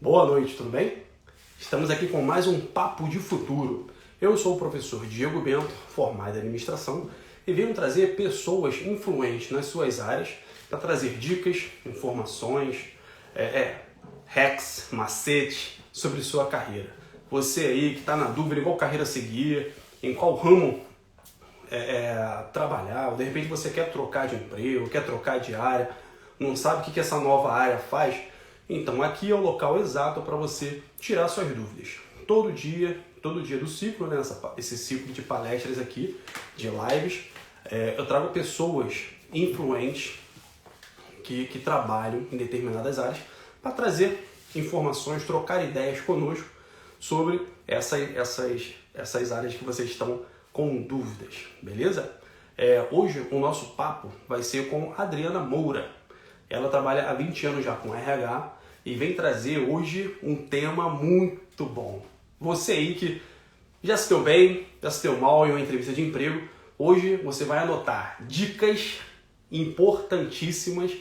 Boa noite, tudo bem? Estamos aqui com mais um Papo de Futuro. Eu sou o professor Diego Bento, formado em administração, e venho trazer pessoas influentes nas suas áreas para trazer dicas, informações, é, é, hacks, macetes sobre sua carreira. Você aí que está na dúvida em qual carreira seguir, em qual ramo é, é, trabalhar, ou de repente você quer trocar de emprego, quer trocar de área, não sabe o que, que essa nova área faz, então aqui é o local exato para você tirar suas dúvidas. Todo dia, todo dia do ciclo, né, essa, esse ciclo de palestras aqui, de lives, é, eu trago pessoas influentes que, que trabalham em determinadas áreas para trazer informações, trocar ideias conosco sobre essa, essas, essas áreas que vocês estão com dúvidas, beleza? É, hoje o nosso papo vai ser com Adriana Moura. Ela trabalha há 20 anos já com RH e vem trazer hoje um tema muito bom. Você aí que já se deu bem, já se deu mal em uma entrevista de emprego, hoje você vai anotar dicas importantíssimas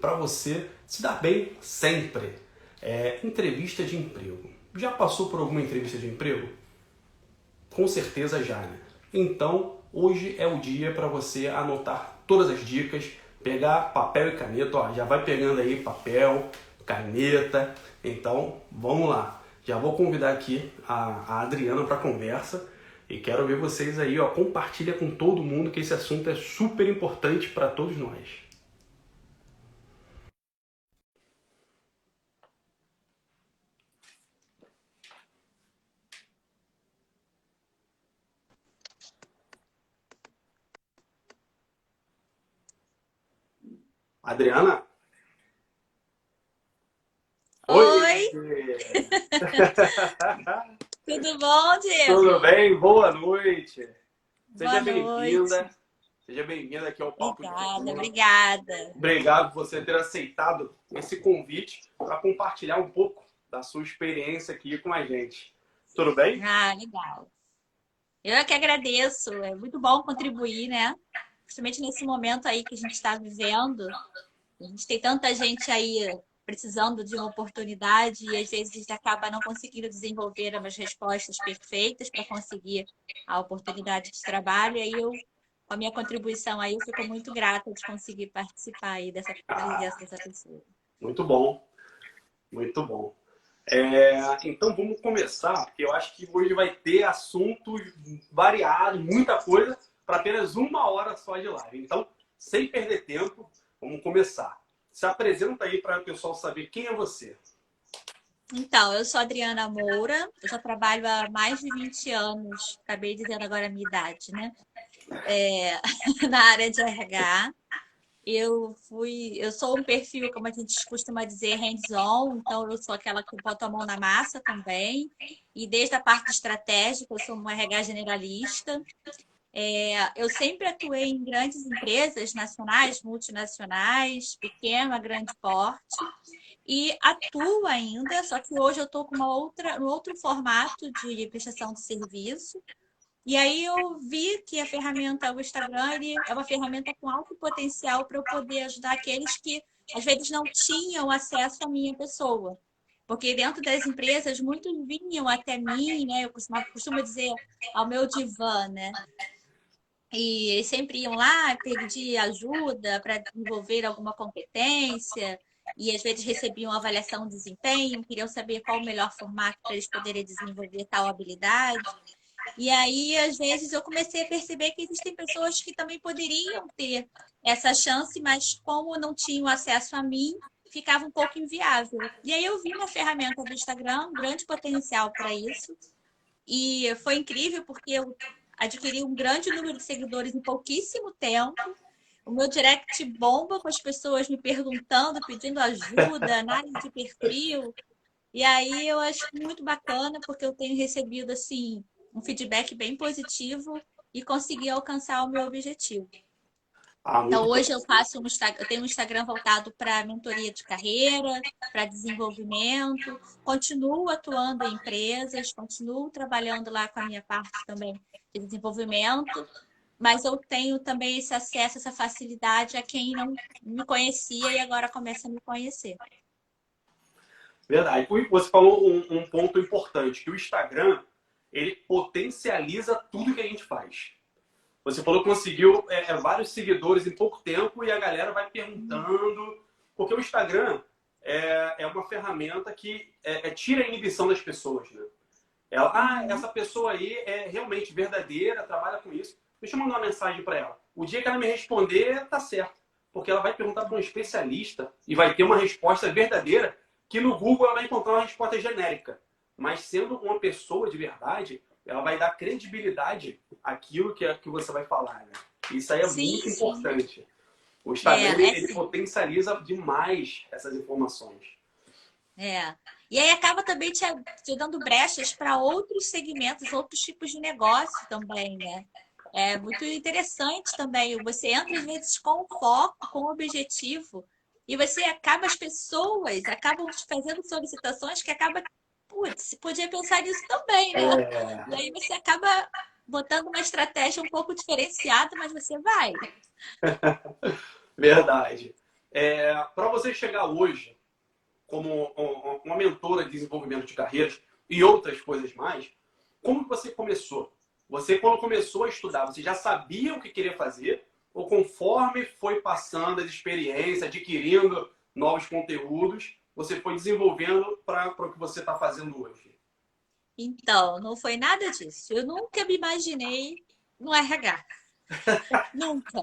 para você se dar bem sempre. É, entrevista de emprego. Já passou por alguma entrevista de emprego? Com certeza já, né? Então, hoje é o dia para você anotar todas as dicas, pegar papel e caneta, ó, já vai pegando aí papel, caneta. Então, vamos lá. Já vou convidar aqui a, a Adriana para conversa e quero ver vocês aí, ó, compartilha com todo mundo que esse assunto é super importante para todos nós. Adriana? Oi! Tudo bom, Diego? Tudo bem? Boa noite. Seja bem-vinda. Seja bem-vinda aqui ao Papo Obrigada, obrigada. Obrigado por você ter aceitado esse convite para compartilhar um pouco da sua experiência aqui com a gente. Tudo bem? Ah, legal. Eu é que agradeço. É muito bom contribuir, né? principalmente nesse momento aí que a gente está vivendo, a gente tem tanta gente aí precisando de uma oportunidade e às vezes acaba não conseguindo desenvolver as respostas perfeitas para conseguir a oportunidade de trabalho. E aí eu, com a minha contribuição aí, eu fico muito grata de conseguir participar aí dessa presença dessa pessoa. Muito bom, muito bom. É, então vamos começar, porque eu acho que hoje vai ter assuntos variados, muita coisa para apenas uma hora só de live. Então, sem perder tempo, vamos começar. Se apresenta aí para o pessoal saber quem é você. Então, eu sou Adriana Moura, eu já trabalho há mais de 20 anos, acabei dizendo agora a minha idade, né? É, na área de RH. Eu fui, eu sou um perfil, como a gente costuma dizer, hands-on, então eu sou aquela que bota a mão na massa também. E desde a parte estratégica, eu sou uma RH generalista. É, eu sempre atuei em grandes empresas nacionais, multinacionais, pequena, grande porte, e atuo ainda, só que hoje eu estou com uma outra, um outro formato de prestação de serviço. E aí eu vi que a ferramenta, o Instagram, ele é uma ferramenta com alto potencial para eu poder ajudar aqueles que às vezes não tinham acesso à minha pessoa. Porque dentro das empresas, muitos vinham até mim, né? Eu costumo, costumo dizer ao meu divã, né? E eles sempre iam lá pedir ajuda para desenvolver alguma competência, e às vezes recebiam avaliação de desempenho, queriam saber qual o melhor formato para eles poderem desenvolver tal habilidade. E aí, às vezes, eu comecei a perceber que existem pessoas que também poderiam ter essa chance, mas como não tinham acesso a mim, ficava um pouco inviável. E aí eu vi na ferramenta do Instagram um grande potencial para isso. E foi incrível porque eu adquiri um grande número de seguidores em pouquíssimo tempo. O meu direct bomba com as pessoas me perguntando, pedindo ajuda, análise de perfil. E aí eu acho muito bacana, porque eu tenho recebido assim um feedback bem positivo e consegui alcançar o meu objetivo. Ah, então, hoje eu faço um eu tenho um Instagram voltado para mentoria de carreira, para desenvolvimento, continuo atuando em empresas, continuo trabalhando lá com a minha parte também de desenvolvimento, mas eu tenho também esse acesso, essa facilidade a quem não me conhecia e agora começa a me conhecer. Verdade. Você falou um, um, ponto importante, que o Instagram, ele potencializa tudo que a gente faz. Você falou que conseguiu é, é, vários seguidores em pouco tempo e a galera vai perguntando. Porque o Instagram é, é uma ferramenta que é, é tira a inibição das pessoas, né? Ela, ah, essa pessoa aí é realmente verdadeira, trabalha com isso. Deixa eu mandar uma mensagem para ela. O dia que ela me responder, tá certo. Porque ela vai perguntar para um especialista e vai ter uma resposta verdadeira que no Google ela vai encontrar uma resposta genérica. Mas sendo uma pessoa de verdade, ela vai dar credibilidade àquilo que, é, que você vai falar. Né? Isso aí é sim, muito sim. importante. O Instagram é, é ele potencializa demais essas informações. É. E aí acaba também te, te dando brechas para outros segmentos, outros tipos de negócio também, né? É muito interessante também. Você entra às vezes com foco, com objetivo, e você acaba, as pessoas acabam te fazendo solicitações que acaba, putz, podia pensar nisso também, né? É... E aí você acaba botando uma estratégia um pouco diferenciada, mas você vai. Verdade. É, Para você chegar hoje como uma mentora de desenvolvimento de carreiras e outras coisas mais, como você começou? Você, quando começou a estudar, você já sabia o que queria fazer? ou conforme foi passando as experiências, adquirindo novos conteúdos, você foi desenvolvendo para o que você está fazendo hoje? Então, não foi nada disso. Eu nunca me imaginei no RH. nunca.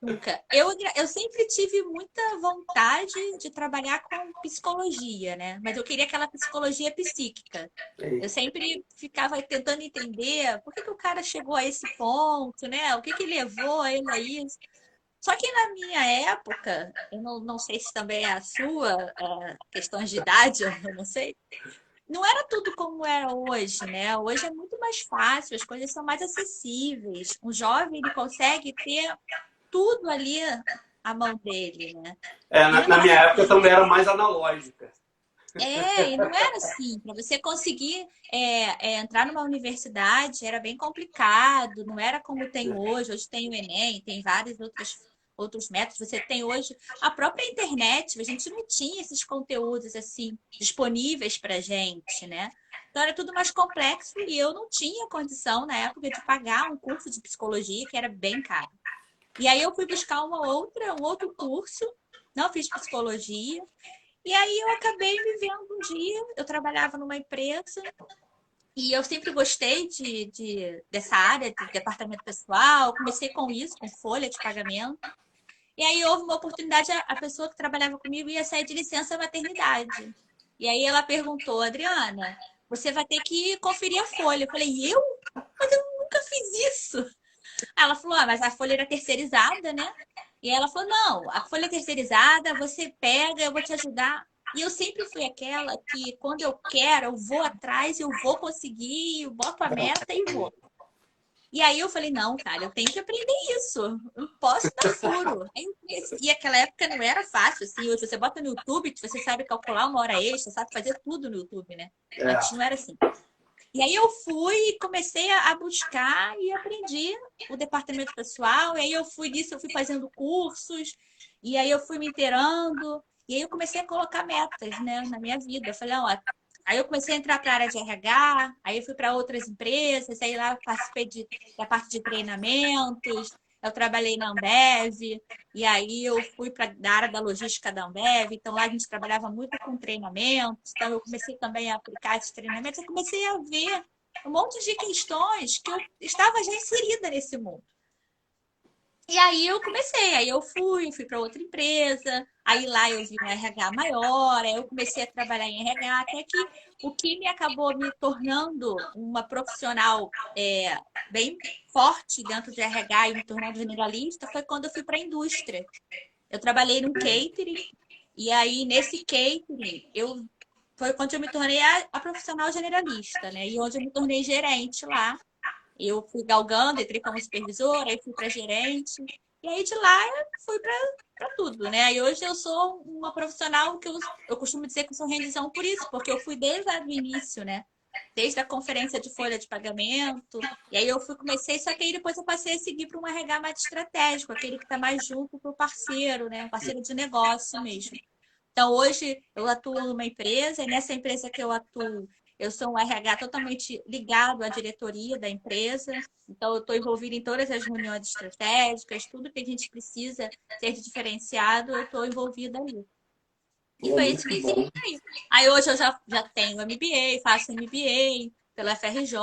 Nunca. Eu, eu sempre tive muita vontade de trabalhar com psicologia, né? Mas eu queria aquela psicologia psíquica. Eu sempre ficava tentando entender por que, que o cara chegou a esse ponto, né? O que, que levou ele a isso. Só que na minha época, eu não, não sei se também é a sua, é, questões de idade, eu não sei, não era tudo como é hoje, né? Hoje é muito mais fácil, as coisas são mais acessíveis. Um jovem ele consegue ter tudo ali à mão dele, né? É, na, na minha época assim. também era mais analógica. É, e não era assim. Para você conseguir é, é, entrar numa universidade era bem complicado, não era como tem hoje. Hoje tem o Enem, tem vários outros, outros métodos. Você tem hoje a própria internet. A gente não tinha esses conteúdos assim disponíveis para gente, né? Então era tudo mais complexo e eu não tinha condição na época de pagar um curso de psicologia que era bem caro. E aí eu fui buscar uma outra, um outro curso, não fiz psicologia. E aí eu acabei me vendo um dia, eu trabalhava numa empresa e eu sempre gostei de, de, dessa área de departamento pessoal, comecei com isso, com folha de pagamento. E aí houve uma oportunidade, a pessoa que trabalhava comigo ia sair de licença maternidade. E aí ela perguntou, Adriana, você vai ter que conferir a folha. Eu falei, eu? Mas eu nunca fiz isso. Ela falou, ah, mas a folha era terceirizada, né? E ela falou, não, a folha terceirizada, você pega, eu vou te ajudar. E eu sempre fui aquela que, quando eu quero, eu vou atrás, eu vou conseguir, eu boto a meta e vou. E aí eu falei, não, cara, eu tenho que aprender isso. Eu posso dar furo. E aquela época não era fácil, assim. Hoje você bota no YouTube, você sabe calcular uma hora extra, sabe fazer tudo no YouTube, né? É. Antes não era assim. E aí eu fui e comecei a buscar e aprendi o departamento pessoal. E aí eu fui disso, eu fui fazendo cursos, e aí eu fui me inteirando, e aí eu comecei a colocar metas, né, na minha vida. Eu falei, ó, aí eu comecei a entrar para a área de RH, aí eu fui para outras empresas, aí lá participei de, da parte de treinamentos, eu trabalhei na Ambev, e aí eu fui para a área da logística da Ambev, então lá a gente trabalhava muito com treinamentos, então eu comecei também a aplicar esses treinamentos, eu comecei a ver um monte de questões que eu estava já inserida nesse mundo. E aí eu comecei, aí eu fui, fui para outra empresa, aí lá eu vi um RH maior, aí eu comecei a trabalhar em RH, até que o que me acabou me tornando uma profissional é, bem forte dentro de RH e me tornando generalista foi quando eu fui para a indústria. Eu trabalhei num catering, e aí nesse catering eu foi quando eu me tornei a, a profissional generalista, né? E onde eu me tornei gerente lá. Eu fui galgando, entrei como supervisora, aí fui para gerente. E aí de lá eu fui para tudo, né? E hoje eu sou uma profissional que eu, eu costumo dizer que sou rendição por isso, porque eu fui desde o início, né? Desde a conferência de folha de pagamento. E aí eu fui, comecei, só que aí depois eu passei a seguir para um RH mais estratégico, aquele que está mais junto para o parceiro, né? Parceiro de negócio mesmo. Então, hoje eu atuo numa empresa, e nessa empresa que eu atuo, eu sou um RH totalmente ligado à diretoria da empresa, então eu estou envolvida em todas as reuniões estratégicas, tudo que a gente precisa ser diferenciado, eu estou envolvida ali. E foi isso que fiz. Aí hoje eu já, já tenho MBA, faço MBA pela FRJ,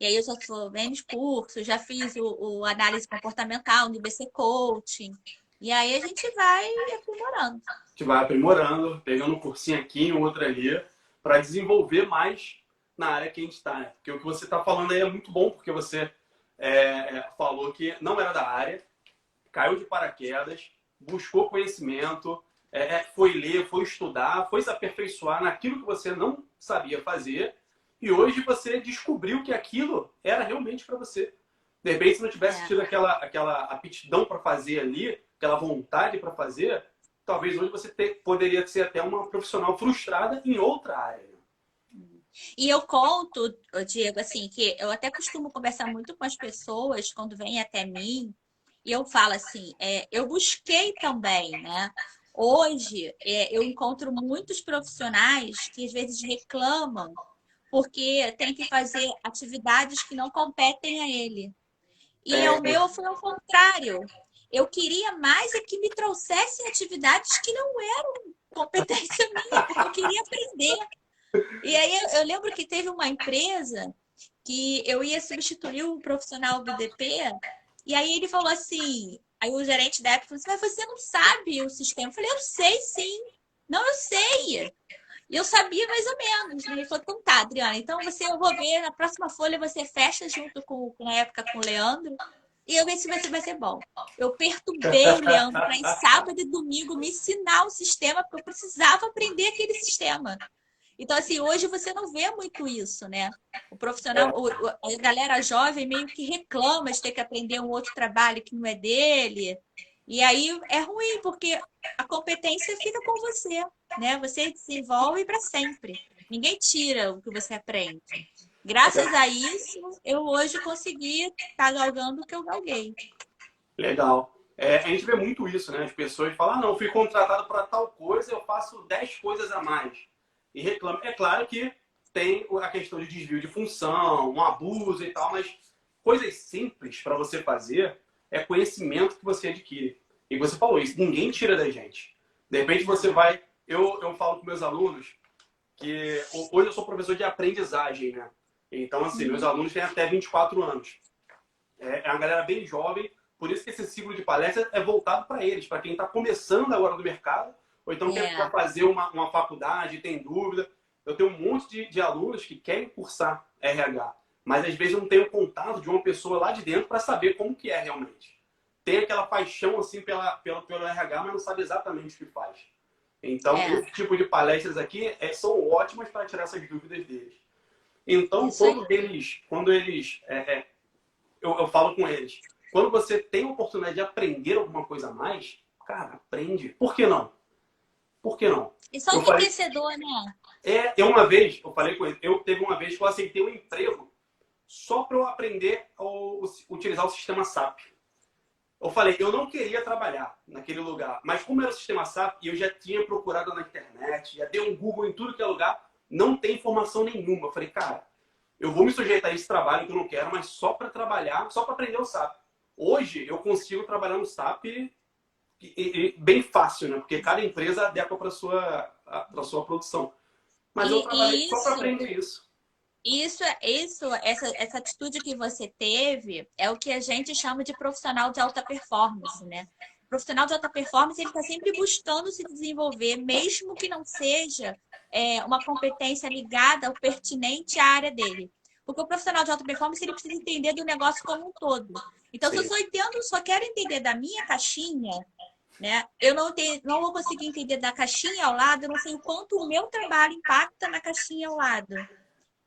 e aí eu já sou menos cursos, já fiz o, o análise comportamental no IBC Coaching. E aí a gente vai aprimorando. A gente vai aprimorando, pegando um cursinho aqui, outro ali para desenvolver mais na área que a gente está. Né? Porque o que você está falando aí é muito bom, porque você é, falou que não era da área, caiu de paraquedas, buscou conhecimento, é, foi ler, foi estudar, foi se aperfeiçoar naquilo que você não sabia fazer e hoje você descobriu que aquilo era realmente para você. De repente, se não tivesse é. tido aquela, aquela aptidão para fazer ali, aquela vontade para fazer, talvez hoje você ter, poderia ser até uma profissional frustrada em outra área. E eu conto, Diego, assim, que eu até costumo conversar muito com as pessoas quando vêm até mim, e eu falo assim, é, eu busquei também, né? Hoje é, eu encontro muitos profissionais que às vezes reclamam porque tem que fazer atividades que não competem a ele. E é. o meu foi ao contrário. Eu queria mais é que me trouxessem atividades que não eram competência minha, porque eu queria aprender. E aí eu, eu lembro que teve uma empresa que eu ia substituir um profissional do DP, e aí ele falou assim, aí o gerente da época falou assim, mas você não sabe o sistema. Eu falei, eu sei sim. Não, eu sei. E eu sabia mais ou menos. Né? Ele falou, então tá, Adriana, então você, eu vou ver, na próxima folha você fecha junto com, na época, com o Leandro, e eu ver se vai ser, vai ser bom. Eu perturbei o Leandro para em sábado e domingo me ensinar o sistema, porque eu precisava aprender aquele sistema. Então, assim, hoje você não vê muito isso, né? O profissional, a galera jovem meio que reclama de ter que aprender um outro trabalho que não é dele. E aí é ruim, porque a competência fica com você, né? Você desenvolve para sempre. Ninguém tira o que você aprende. Graças a isso, eu hoje consegui estar tá galgando o que eu galguei. Legal. É, a gente vê muito isso, né? As pessoas falam, ah, não, fui contratado para tal coisa, eu faço 10 coisas a mais. E reclamam. É claro que tem a questão de desvio de função, um abuso e tal, mas coisas simples para você fazer é conhecimento que você adquire. E você falou isso, ninguém tira da gente. De repente você vai. Eu, eu falo com meus alunos que hoje eu sou professor de aprendizagem, né? Então, assim, meus uhum. alunos têm até 24 anos. É, é uma galera bem jovem, por isso que esse ciclo de palestra é voltado para eles, para quem está começando agora no mercado, ou então quer é. fazer uma, uma faculdade, tem dúvida. Eu tenho um monte de, de alunos que querem cursar RH, mas às vezes não tem o contato de uma pessoa lá de dentro para saber como que é realmente. Tem aquela paixão assim pela, pela, pelo RH, mas não sabe exatamente o que faz. Então, é. esse tipo de palestras aqui é, são ótimas para tirar essas dúvidas deles. Então, quando eles, quando eles, é, é, eu, eu falo com eles, quando você tem a oportunidade de aprender alguma coisa a mais, cara, aprende. Por que não? Por que não? E só enriquecedor, né? É, eu uma vez, eu falei com ele, eu teve uma vez que eu aceitei um emprego só para eu aprender a utilizar o sistema SAP. Eu falei, eu não queria trabalhar naquele lugar, mas como era o sistema SAP e eu já tinha procurado na internet, já dei um Google em tudo que é lugar, não tem informação nenhuma. Eu falei, cara, eu vou me sujeitar a esse trabalho que eu não quero, mas só para trabalhar, só para aprender o SAP. Hoje eu consigo trabalhar no SAP e, e, bem fácil, né? Porque cada empresa adequa para sua para sua produção. Mas e, eu trabalhei isso, só para aprender isso. Isso, isso essa, essa atitude que você teve é o que a gente chama de profissional de alta performance, né? O profissional de alta performance ele está sempre buscando se desenvolver, mesmo que não seja é, uma competência ligada ou pertinente à área dele. Porque o profissional de alta performance ele precisa entender do negócio como um todo. Então, Sim. se eu só entendo, só quero entender da minha caixinha, né? Eu não, tenho, não vou conseguir entender da caixinha ao lado, eu não sei o quanto o meu trabalho impacta na caixinha ao lado.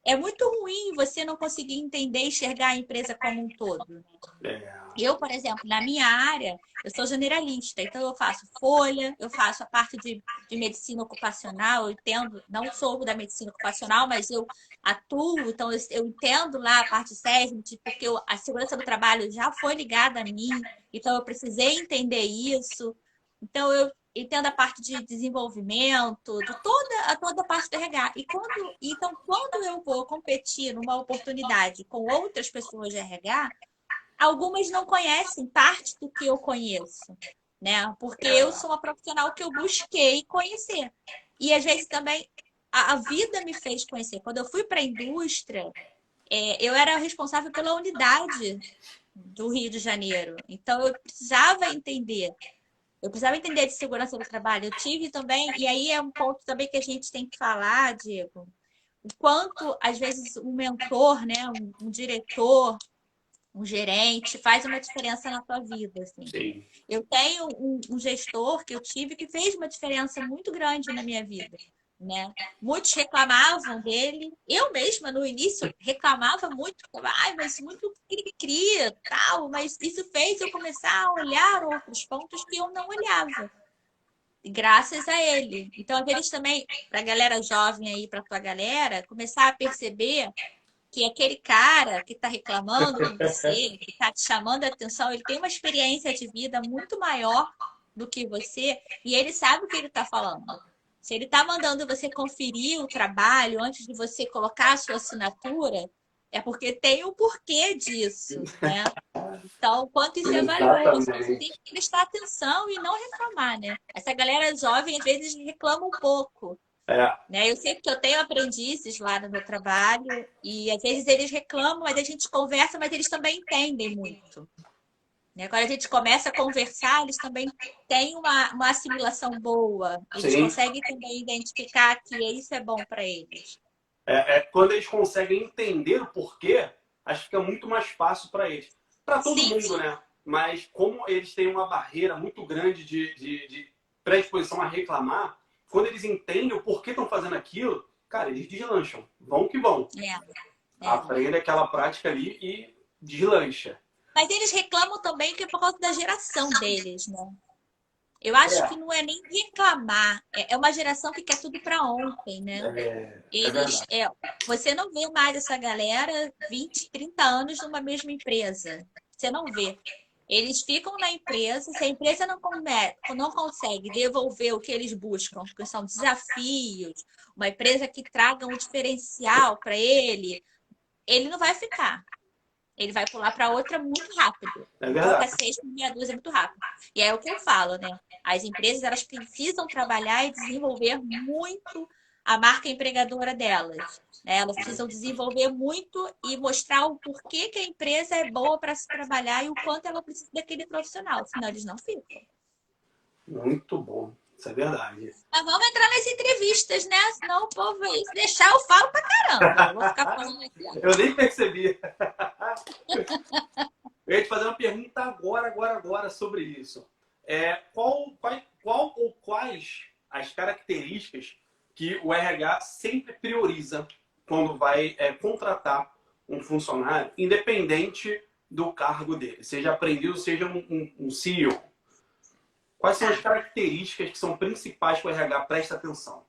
É muito ruim você não conseguir entender e enxergar a empresa como um todo. É. Eu, por exemplo, na minha área, eu sou generalista, então eu faço folha, eu faço a parte de, de medicina ocupacional, eu entendo, não sou da medicina ocupacional, mas eu atuo, então eu, eu entendo lá a parte SESMIT, porque eu, a segurança do trabalho já foi ligada a mim, então eu precisei entender isso. Então eu entendo a parte de desenvolvimento, de toda a toda a parte do RH. E quando, então, quando eu vou competir numa oportunidade com outras pessoas de RH, algumas não conhecem parte do que eu conheço, né? Porque eu sou uma profissional que eu busquei conhecer. E às vezes também a, a vida me fez conhecer. Quando eu fui para a indústria, é, eu era responsável pela unidade do Rio de Janeiro. Então eu precisava entender eu precisava entender de segurança do trabalho. Eu tive também, e aí é um ponto também que a gente tem que falar, Diego, o quanto, às vezes, um mentor, né, um, um diretor, um gerente, faz uma diferença na tua vida. Assim. Sim. Eu tenho um, um gestor que eu tive que fez uma diferença muito grande na minha vida né? Muitos reclamavam dele. Eu mesma, no início, reclamava muito. Ai, mas muito cria, tal. Mas isso fez eu começar a olhar outros pontos que eu não olhava. Graças a ele. Então, vezes também, para a galera jovem aí, para tua galera, começar a perceber que aquele cara que está reclamando com você, que está te chamando a atenção, ele tem uma experiência de vida muito maior do que você e ele sabe o que ele está falando. Se ele está mandando você conferir o trabalho antes de você colocar a sua assinatura, é porque tem um porquê disso, né? Então, quanto isso é valioso, você tem que prestar atenção e não reclamar, né? Essa galera jovem, às vezes, reclama um pouco. É. Né? Eu sei que eu tenho aprendizes lá no meu trabalho e às vezes eles reclamam, mas a gente conversa, mas eles também entendem muito. Né? Quando a gente começa a conversar, eles também têm uma, uma assimilação boa. Eles Sim. conseguem também identificar que isso é bom para eles. É, é, quando eles conseguem entender o porquê, acho que fica muito mais fácil para eles. Para todo sim, mundo, né? Mas como eles têm uma barreira muito grande de, de, de predisposição a reclamar, quando eles entendem o porquê estão fazendo aquilo, cara, eles deslancham. Vão que vão. É, é. Aprende aquela prática ali e deslancha. Mas eles reclamam também que é por causa da geração deles, né? Eu acho é. que não é nem reclamar, é, é uma geração que quer tudo para ontem, né? É, é Eles, é, você não vê mais essa galera 20, 30 anos numa mesma empresa. Você não vê. Eles ficam na empresa, se a empresa não, come, não consegue devolver o que eles buscam, que são desafios, uma empresa que traga um diferencial para ele, ele não vai ficar. Ele vai pular para outra muito rápido. É verdade. seis por meia dúzia muito rápido. E é o que eu falo, né? As empresas elas precisam trabalhar e desenvolver muito a marca empregadora delas. Né? Elas precisam desenvolver muito e mostrar o porquê que a empresa é boa para se trabalhar e o quanto ela precisa daquele profissional, senão eles não ficam. Muito bom. Isso é verdade. Mas vamos entrar nas entrevistas, né? Senão o povo aí, se deixar, eu falo pra caramba. Eu vou ficar falando aqui. Eu nem percebi. eu ia te fazer uma pergunta agora, agora, agora sobre isso. É, qual, qual, qual ou quais as características que o RH sempre prioriza quando vai é, contratar um funcionário, independente do cargo dele, seja aprendido, seja um, um, um CEO? Quais são as características que são principais que o RH presta atenção?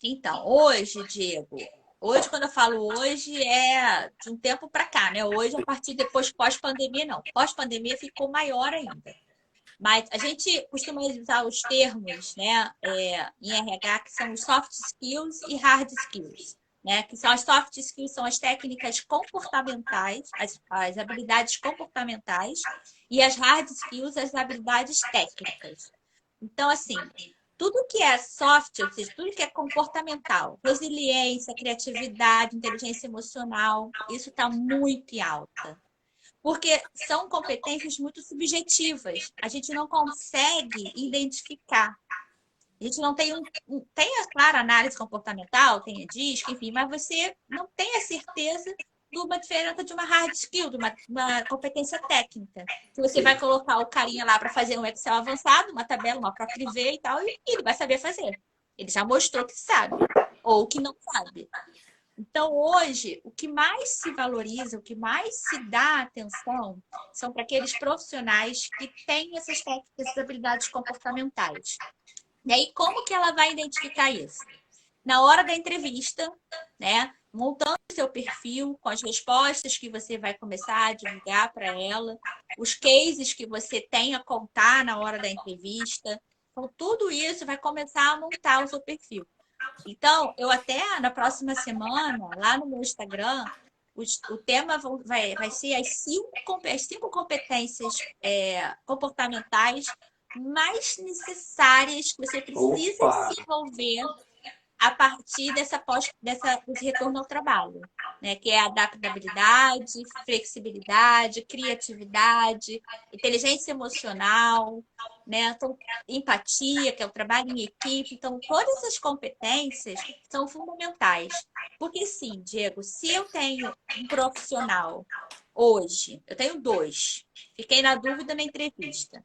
Então, hoje, Diego, hoje, quando eu falo hoje, é de um tempo para cá, né? Hoje, a partir depois pós-pandemia, não. Pós-pandemia ficou maior ainda. Mas a gente costuma usar os termos né, é, em RH que são soft skills e hard skills. Né, que são as soft skills, são as técnicas comportamentais, as, as habilidades comportamentais, e as hard skills, as habilidades técnicas. Então, assim, tudo que é soft, ou seja, tudo que é comportamental, resiliência, criatividade, inteligência emocional, isso está muito em alta. Porque são competências muito subjetivas. A gente não consegue identificar. A gente não tem um, tem a clara análise comportamental, tem a disco, enfim, mas você não tem a certeza de uma diferença de uma hard skill, de uma, uma competência técnica. Que você vai colocar o carinha lá para fazer um Excel avançado, uma tabela, uma própria e tal, e ele vai saber fazer. Ele já mostrou que sabe, ou que não sabe. Então, hoje, o que mais se valoriza, o que mais se dá atenção, são para aqueles profissionais que têm essas técnicas, essas habilidades comportamentais. E aí, como que ela vai identificar isso? Na hora da entrevista, né? montando seu perfil com as respostas que você vai começar a divulgar para ela, os cases que você tem a contar na hora da entrevista. Então, tudo isso vai começar a montar o seu perfil. Então, eu até na próxima semana, lá no meu Instagram, o, o tema vai, vai ser as cinco, as cinco competências é, comportamentais mais necessárias que você precisa Opa. desenvolver a partir dessa pós, dessa, desse retorno ao trabalho, né? que é adaptabilidade, flexibilidade, criatividade, inteligência emocional, né? então, empatia, que é o trabalho em equipe. Então, todas essas competências são fundamentais. Porque, sim, Diego, se eu tenho um profissional hoje, eu tenho dois, fiquei na dúvida na entrevista.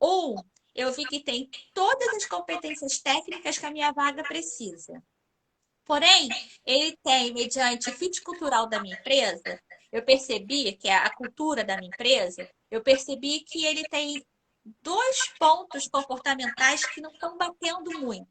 Um eu vi que tem todas as competências técnicas que a minha vaga precisa. Porém, ele tem, mediante fit cultural da minha empresa, eu percebi que é a cultura da minha empresa, eu percebi que ele tem dois pontos comportamentais que não estão batendo muito.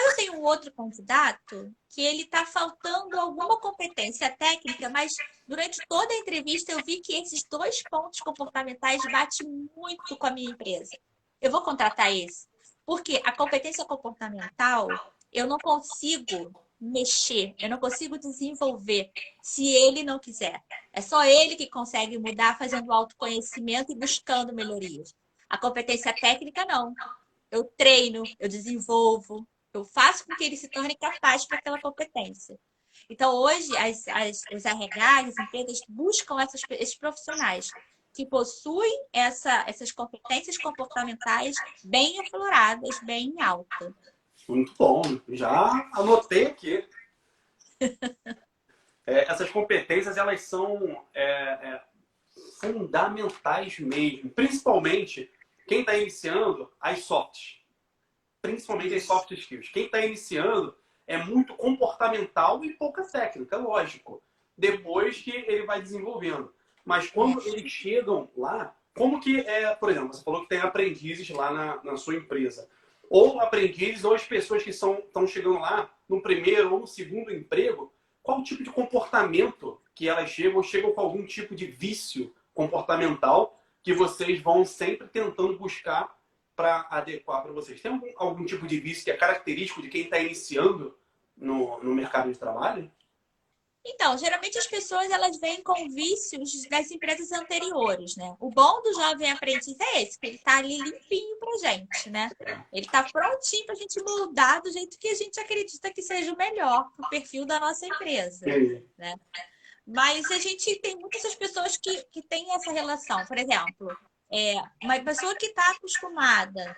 Mas eu tenho um outro candidato que ele está faltando alguma competência técnica, mas durante toda a entrevista eu vi que esses dois pontos comportamentais batem muito com a minha empresa eu vou contratar esse. Porque a competência comportamental, eu não consigo mexer, eu não consigo desenvolver se ele não quiser. É só ele que consegue mudar fazendo autoconhecimento e buscando melhorias. A competência técnica, não. Eu treino, eu desenvolvo, eu faço com que ele se torne capaz para aquela competência. Então, hoje, as, as, os RH, as empresas buscam essas, esses profissionais que possuem essa, essas competências comportamentais bem afloradas, bem em alta. Muito bom, já anotei aqui. é, essas competências elas são é, é, fundamentais mesmo, principalmente quem está iniciando as softs, principalmente as soft skills. Quem está iniciando é muito comportamental e pouca técnica, lógico. Depois que ele vai desenvolvendo. Mas quando eles chegam lá, como que é, por exemplo, você falou que tem aprendizes lá na, na sua empresa. Ou aprendizes, ou as pessoas que estão chegando lá no primeiro ou no segundo emprego, qual o tipo de comportamento que elas chegam? Chegam com algum tipo de vício comportamental que vocês vão sempre tentando buscar para adequar para vocês? Tem algum, algum, tipo de vício que é característico de quem está iniciando no, no mercado de trabalho? Então, geralmente as pessoas elas vêm com vícios das empresas anteriores, né? O bom do jovem aprendiz é esse, que ele está ali limpinho pra gente, né? Ele está prontinho para a gente mudar do jeito que a gente acredita que seja o melhor para o perfil da nossa empresa, né? Mas a gente tem muitas pessoas que, que têm essa relação. Por exemplo, é, uma pessoa que está acostumada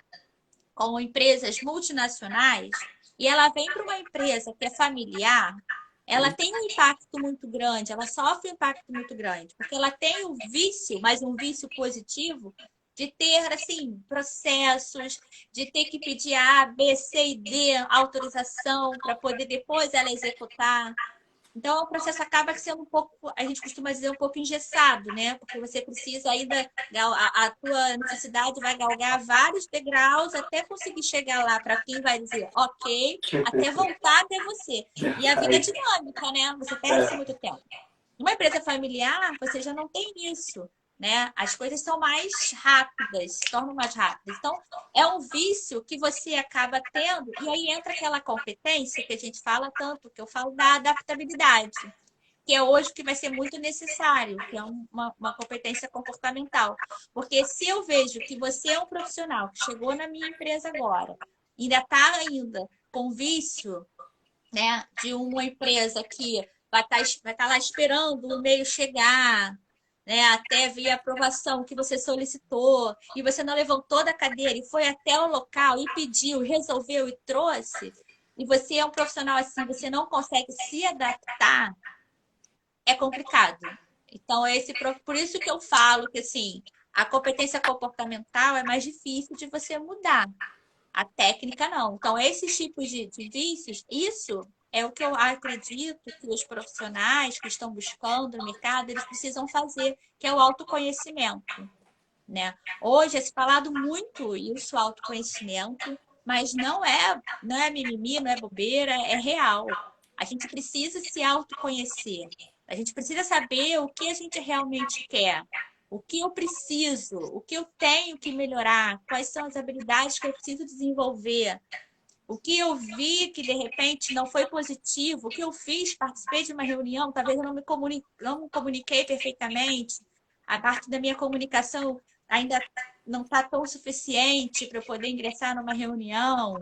com empresas multinacionais e ela vem para uma empresa que é familiar, ela tem um impacto muito grande, ela sofre um impacto muito grande, porque ela tem o vício, mas um vício positivo, de ter assim processos, de ter que pedir A, B, C e D autorização para poder depois ela executar. Então, o processo acaba sendo um pouco, a gente costuma dizer, um pouco engessado, né? Porque você precisa ainda, a, a tua necessidade vai galgar vários degraus até conseguir chegar lá para quem vai dizer ok, até voltar até você. E a vida é dinâmica, né? Você perde muito tempo. Uma empresa familiar, você já não tem isso né? As coisas são mais rápidas, se tornam mais rápidas. Então, é um vício que você acaba tendo, e aí entra aquela competência que a gente fala tanto, que eu falo da adaptabilidade, que é hoje que vai ser muito necessário, que é uma, uma competência comportamental. Porque se eu vejo que você é um profissional que chegou na minha empresa agora, ainda está ainda com vício, né, de uma empresa que vai estar tá, vai tá lá esperando o meio chegar, né, até vir a aprovação que você solicitou, e você não levantou da cadeira e foi até o local e pediu, resolveu e trouxe, e você é um profissional assim, você não consegue se adaptar, é complicado. Então, esse por isso que eu falo que assim, a competência comportamental é mais difícil de você mudar. A técnica não. Então, esses tipos de, de vícios, isso é o que eu acredito que os profissionais que estão buscando no mercado, eles precisam fazer, que é o autoconhecimento. Né? Hoje é se falado muito isso, autoconhecimento, mas não é, não é mimimi, não é bobeira, é real. A gente precisa se autoconhecer. A gente precisa saber o que a gente realmente quer. O que eu preciso? O que eu tenho que melhorar? Quais são as habilidades que eu preciso desenvolver? O que eu vi que de repente não foi positivo, o que eu fiz, participei de uma reunião, talvez eu não me comunique, não comuniquei perfeitamente, a parte da minha comunicação ainda não está tão suficiente para eu poder ingressar numa reunião.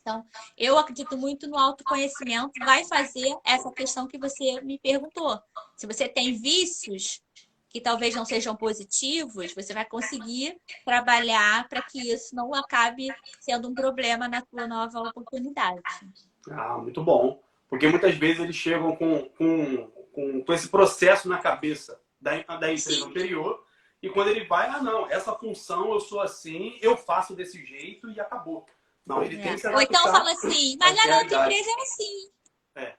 Então, eu acredito muito no autoconhecimento, vai fazer essa questão que você me perguntou. Se você tem vícios que talvez não sejam positivos, você vai conseguir trabalhar para que isso não acabe sendo um problema na tua nova oportunidade. Ah, muito bom. Porque muitas vezes eles chegam com, com, com, com esse processo na cabeça da, da empresa Sim. anterior e quando ele vai, ah, não, essa função eu sou assim, eu faço desse jeito e acabou. Não, ele é. tem que Ou então fala assim, mas na outra empresa era assim. É.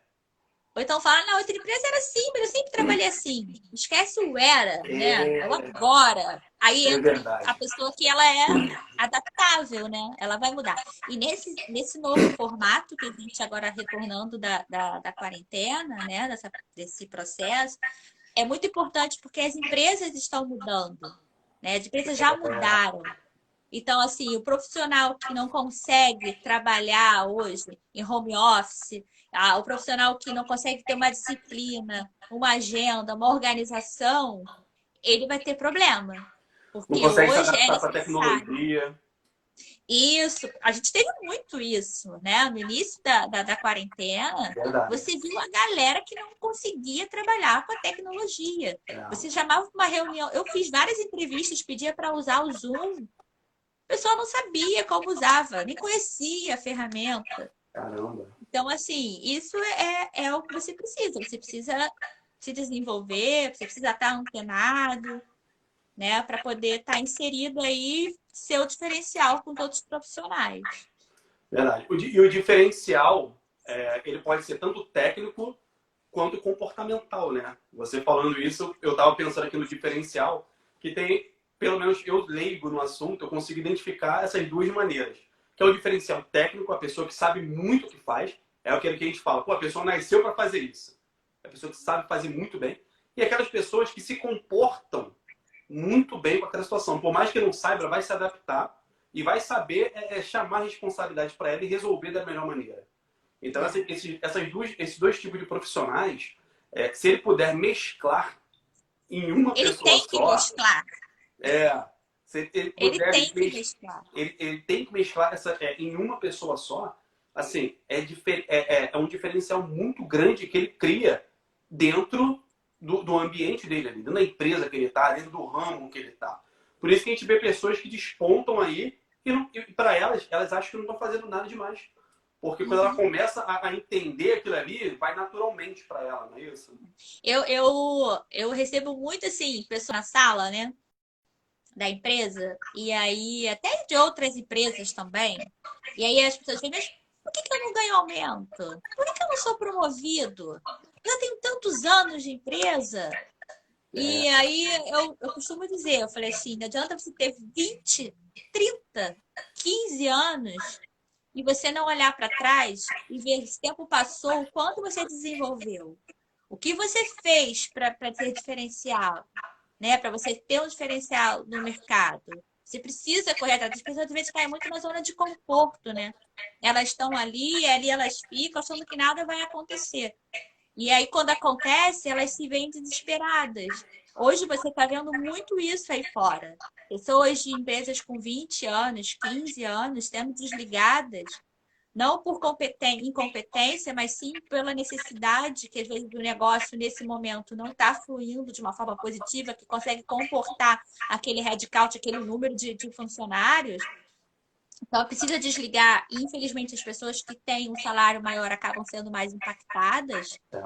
Ou então fala, na outra empresa era assim, mas eu sempre trabalhei assim. Esquece o era, é. né? É o agora. Aí é entra a pessoa que ela é adaptável, né? Ela vai mudar. E nesse, nesse novo formato que a gente agora retornando da, da, da quarentena, né? Dessa, desse processo, é muito importante porque as empresas estão mudando. Né? As empresas já mudaram. Então, assim, o profissional que não consegue trabalhar hoje em home office, ah, o profissional que não consegue ter uma disciplina, uma agenda, uma organização, ele vai ter problema. Porque não consegue hoje é tecnologia. Isso, a gente teve muito isso, né? No início da, da, da quarentena, Verdade. você viu a galera que não conseguia trabalhar com a tecnologia. É. Você chamava uma reunião. Eu fiz várias entrevistas, pedia para usar o Zoom. O pessoal não sabia como usava, nem conhecia a ferramenta. Caramba. Então, assim, isso é, é o que você precisa. Você precisa se desenvolver, você precisa estar antenado, né? Para poder estar inserido aí seu diferencial com todos os profissionais. Verdade. E o diferencial, é, ele pode ser tanto técnico quanto comportamental, né? Você falando isso, eu estava pensando aqui no diferencial, que tem, pelo menos eu leigo no assunto, eu consigo identificar essas duas maneiras. Que é o diferencial técnico, a pessoa que sabe muito o que faz, é aquele que a gente fala, pô, a pessoa nasceu para fazer isso. É a pessoa que sabe fazer muito bem. E aquelas pessoas que se comportam muito bem com aquela situação. Por mais que não saiba, vai se adaptar e vai saber é, é, chamar a responsabilidade para ela e resolver da melhor maneira. Então, assim, esses, essas duas, esses dois tipos de profissionais, é, se ele puder mesclar em uma ele pessoa só... Ele tem que mesclar. É, se ele, ele tem que mesclar. Ele, ele, tem que mesclar essa, é, em uma pessoa só. Assim, é, difer, é, é, é um diferencial muito grande que ele cria dentro do, do ambiente dele ali, dentro da empresa que ele está, dentro do ramo que ele está. Por isso que a gente vê pessoas que despontam aí e, e para elas, elas acham que não estão fazendo nada demais. Porque quando ela uhum. começa a, a, entender aquilo ali, vai naturalmente para ela, não é isso? Eu, eu, eu recebo muito, assim, pessoas na sala, né? Da empresa. E aí, até de outras empresas também. E aí as pessoas dizem, mas por que, que eu não ganho aumento? Por que, que eu não sou promovido? já tenho tantos anos de empresa. E é. aí eu, eu costumo dizer, eu falei assim, não adianta você ter 20, 30, 15 anos e você não olhar para trás e ver esse tempo passou, o quanto você desenvolveu. O que você fez para ter diferencial, né? Para você ter um diferencial no mercado. Você precisa correr atrás. As pessoas às vezes caem muito na zona de conforto, né? Elas estão ali, ali elas ficam achando que nada vai acontecer. E aí, quando acontece, elas se veem desesperadas. Hoje você está vendo muito isso aí fora. Pessoas de empresas com 20 anos, 15 anos, sendo desligadas, não por incompetência, mas sim pela necessidade que às vezes o negócio nesse momento não está fluindo de uma forma positiva, que consegue comportar aquele headcount, aquele número de, de funcionários, então, precisa desligar. E, infelizmente, as pessoas que têm um salário maior acabam sendo mais impactadas. É.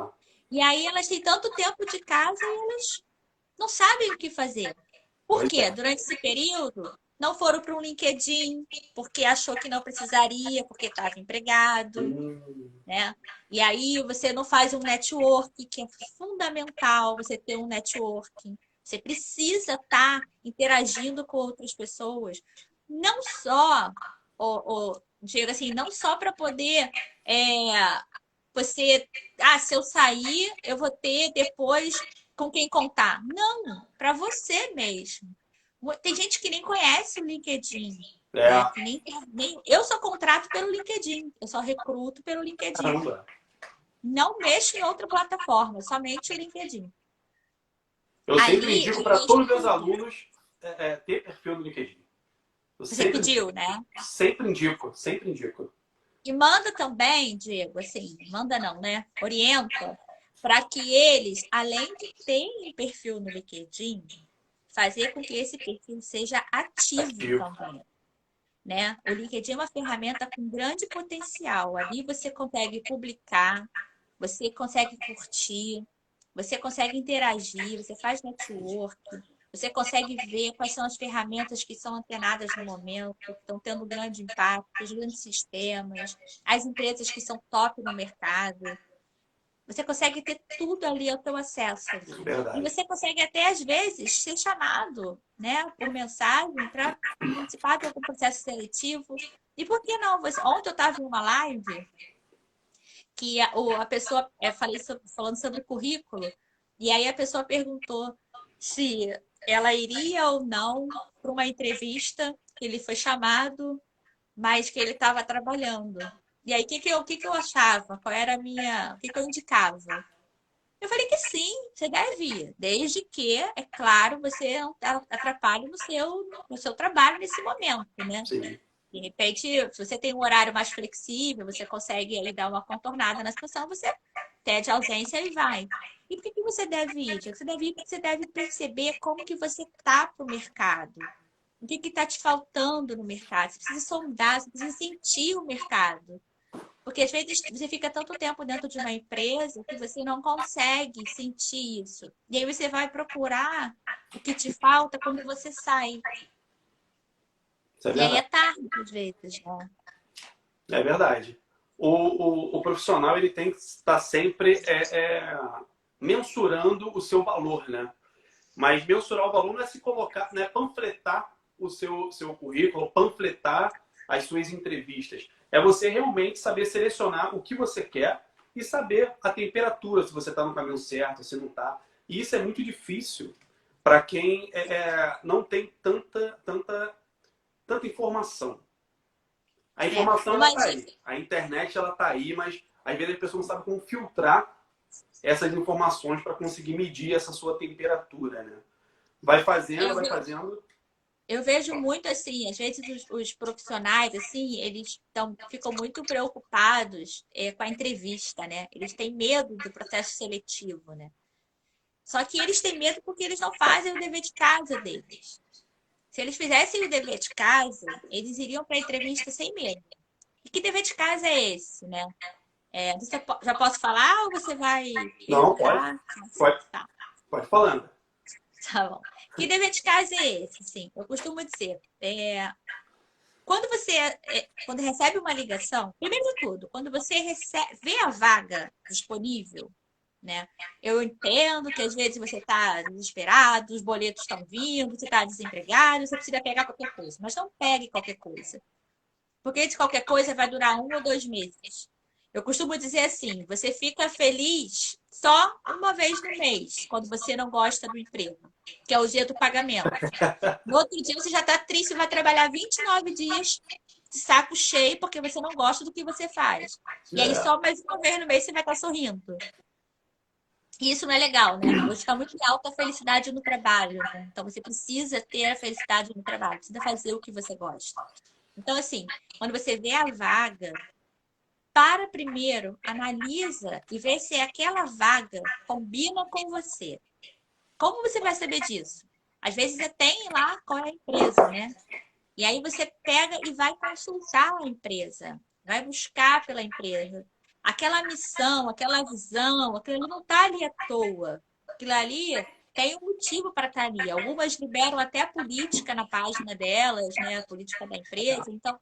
E aí, elas têm tanto tempo de casa e elas não sabem o que fazer. Por quê? É. Durante esse período, não foram para um LinkedIn porque achou que não precisaria, porque estava empregado, né? E aí você não faz um network, que é fundamental você ter um networking. Você precisa estar tá interagindo com outras pessoas não só, o, o Diego, assim, não só para poder é, você, ah, se eu sair, eu vou ter depois com quem contar. Não, para você mesmo. Tem gente que nem conhece o LinkedIn. É. Né? Nem, nem, eu só contrato pelo LinkedIn. Eu só recruto pelo LinkedIn. Caramba. Não mexo em outra plataforma, somente o LinkedIn. Eu sempre indico para todos os meus alunos é, é, ter perfil no LinkedIn. Eu Você sempre, pediu, né? Sempre indico, sempre indico. E manda também, Diego, assim, manda não, né? Orienta para que eles, além de terem perfil no LinkedIn, fazer com que esse perfil seja ativo, ativo. também. Né? O LinkedIn é uma ferramenta com grande potencial. Ali você consegue publicar, você consegue curtir, você consegue interagir, você faz network, você consegue ver quais são as ferramentas que são antenadas no momento, que estão tendo grande impacto, os grandes sistemas, as empresas que são top no mercado. Você consegue ter tudo ali ao seu acesso. Verdade. E você consegue até, às vezes, ser chamado né, por mensagem para participar de algum processo seletivo. E por que não? Ontem eu estava em uma live que a, a pessoa, é, falei sobre, falando sobre currículo, e aí a pessoa perguntou se ela iria ou não para uma entrevista que ele foi chamado, mas que ele estava trabalhando. E aí, o que, que, eu, que, que eu achava? Qual era a minha. O que, que eu indicava? Eu falei que sim, você deve ir, desde que, é claro, você atrapalhe no seu, no seu trabalho nesse momento, né? Sim. De repente, se você tem um horário mais flexível, você consegue aí dar uma contornada na situação, você pede ausência e vai. E por que, que você deve ir? Você deve ir porque você deve perceber como que você está para o mercado. O que está te faltando no mercado? Você precisa sondar, você precisa sentir o mercado. Porque às vezes você fica tanto tempo dentro de uma empresa que você não consegue sentir isso. E aí você vai procurar o que te falta quando você sai. É e aí é tarde, às vezes. Né? É verdade. O, o, o, profissional ele tem que estar sempre é, é, mensurando o seu valor, né? Mas mensurar o valor não é se colocar, não é panfletar o seu, seu currículo, panfletar as suas entrevistas. É você realmente saber selecionar o que você quer e saber a temperatura, se você está no caminho certo, se não está. E isso é muito difícil para quem é, é, não tem tanta, tanta, tanta informação. A é, informação é, está aí. A internet ela está aí, mas às vezes a pessoa não sabe como filtrar essas informações para conseguir medir essa sua temperatura, né? Vai fazendo, vai fazendo. Eu vejo muito assim, às vezes os, os profissionais, assim, eles tão, ficam muito preocupados é, com a entrevista, né? Eles têm medo do processo seletivo, né? Só que eles têm medo porque eles não fazem o dever de casa deles. Se eles fizessem o dever de casa, eles iriam para a entrevista sem medo. E que dever de casa é esse, né? É, você, já posso falar ou você vai. Não, pode. Pode, tá. pode falando. Tá bom. Que dever de casa é esse? Sim, eu costumo dizer. É, quando você é, quando recebe uma ligação, primeiro de tudo, quando você recebe, vê a vaga disponível, né? Eu entendo que às vezes você está desesperado, os boletos estão vindo, você está desempregado, você precisa pegar qualquer coisa, mas não pegue qualquer coisa. Porque de qualquer coisa vai durar um ou dois meses. Eu costumo dizer assim: você fica feliz só uma vez no mês, quando você não gosta do emprego, que é o dia do pagamento. No outro dia você já está triste, vai trabalhar 29 dias de saco cheio porque você não gosta do que você faz. E aí só mais uma vez no mês você vai estar tá sorrindo. E isso não é legal, né? Hoje está muito alta a felicidade no trabalho. Né? Então você precisa ter a felicidade no trabalho, precisa fazer o que você gosta. Então, assim, quando você vê a vaga, para primeiro, analisa e vê se aquela vaga combina com você. Como você vai saber disso? Às vezes você tem lá qual é a empresa, né? E aí você pega e vai consultar a empresa, vai buscar pela empresa. Aquela missão, aquela visão, aquilo não está ali à toa. Aquilo ali tem um motivo para estar tá ali. Algumas liberam até a política na página delas, né? A política da empresa. Então,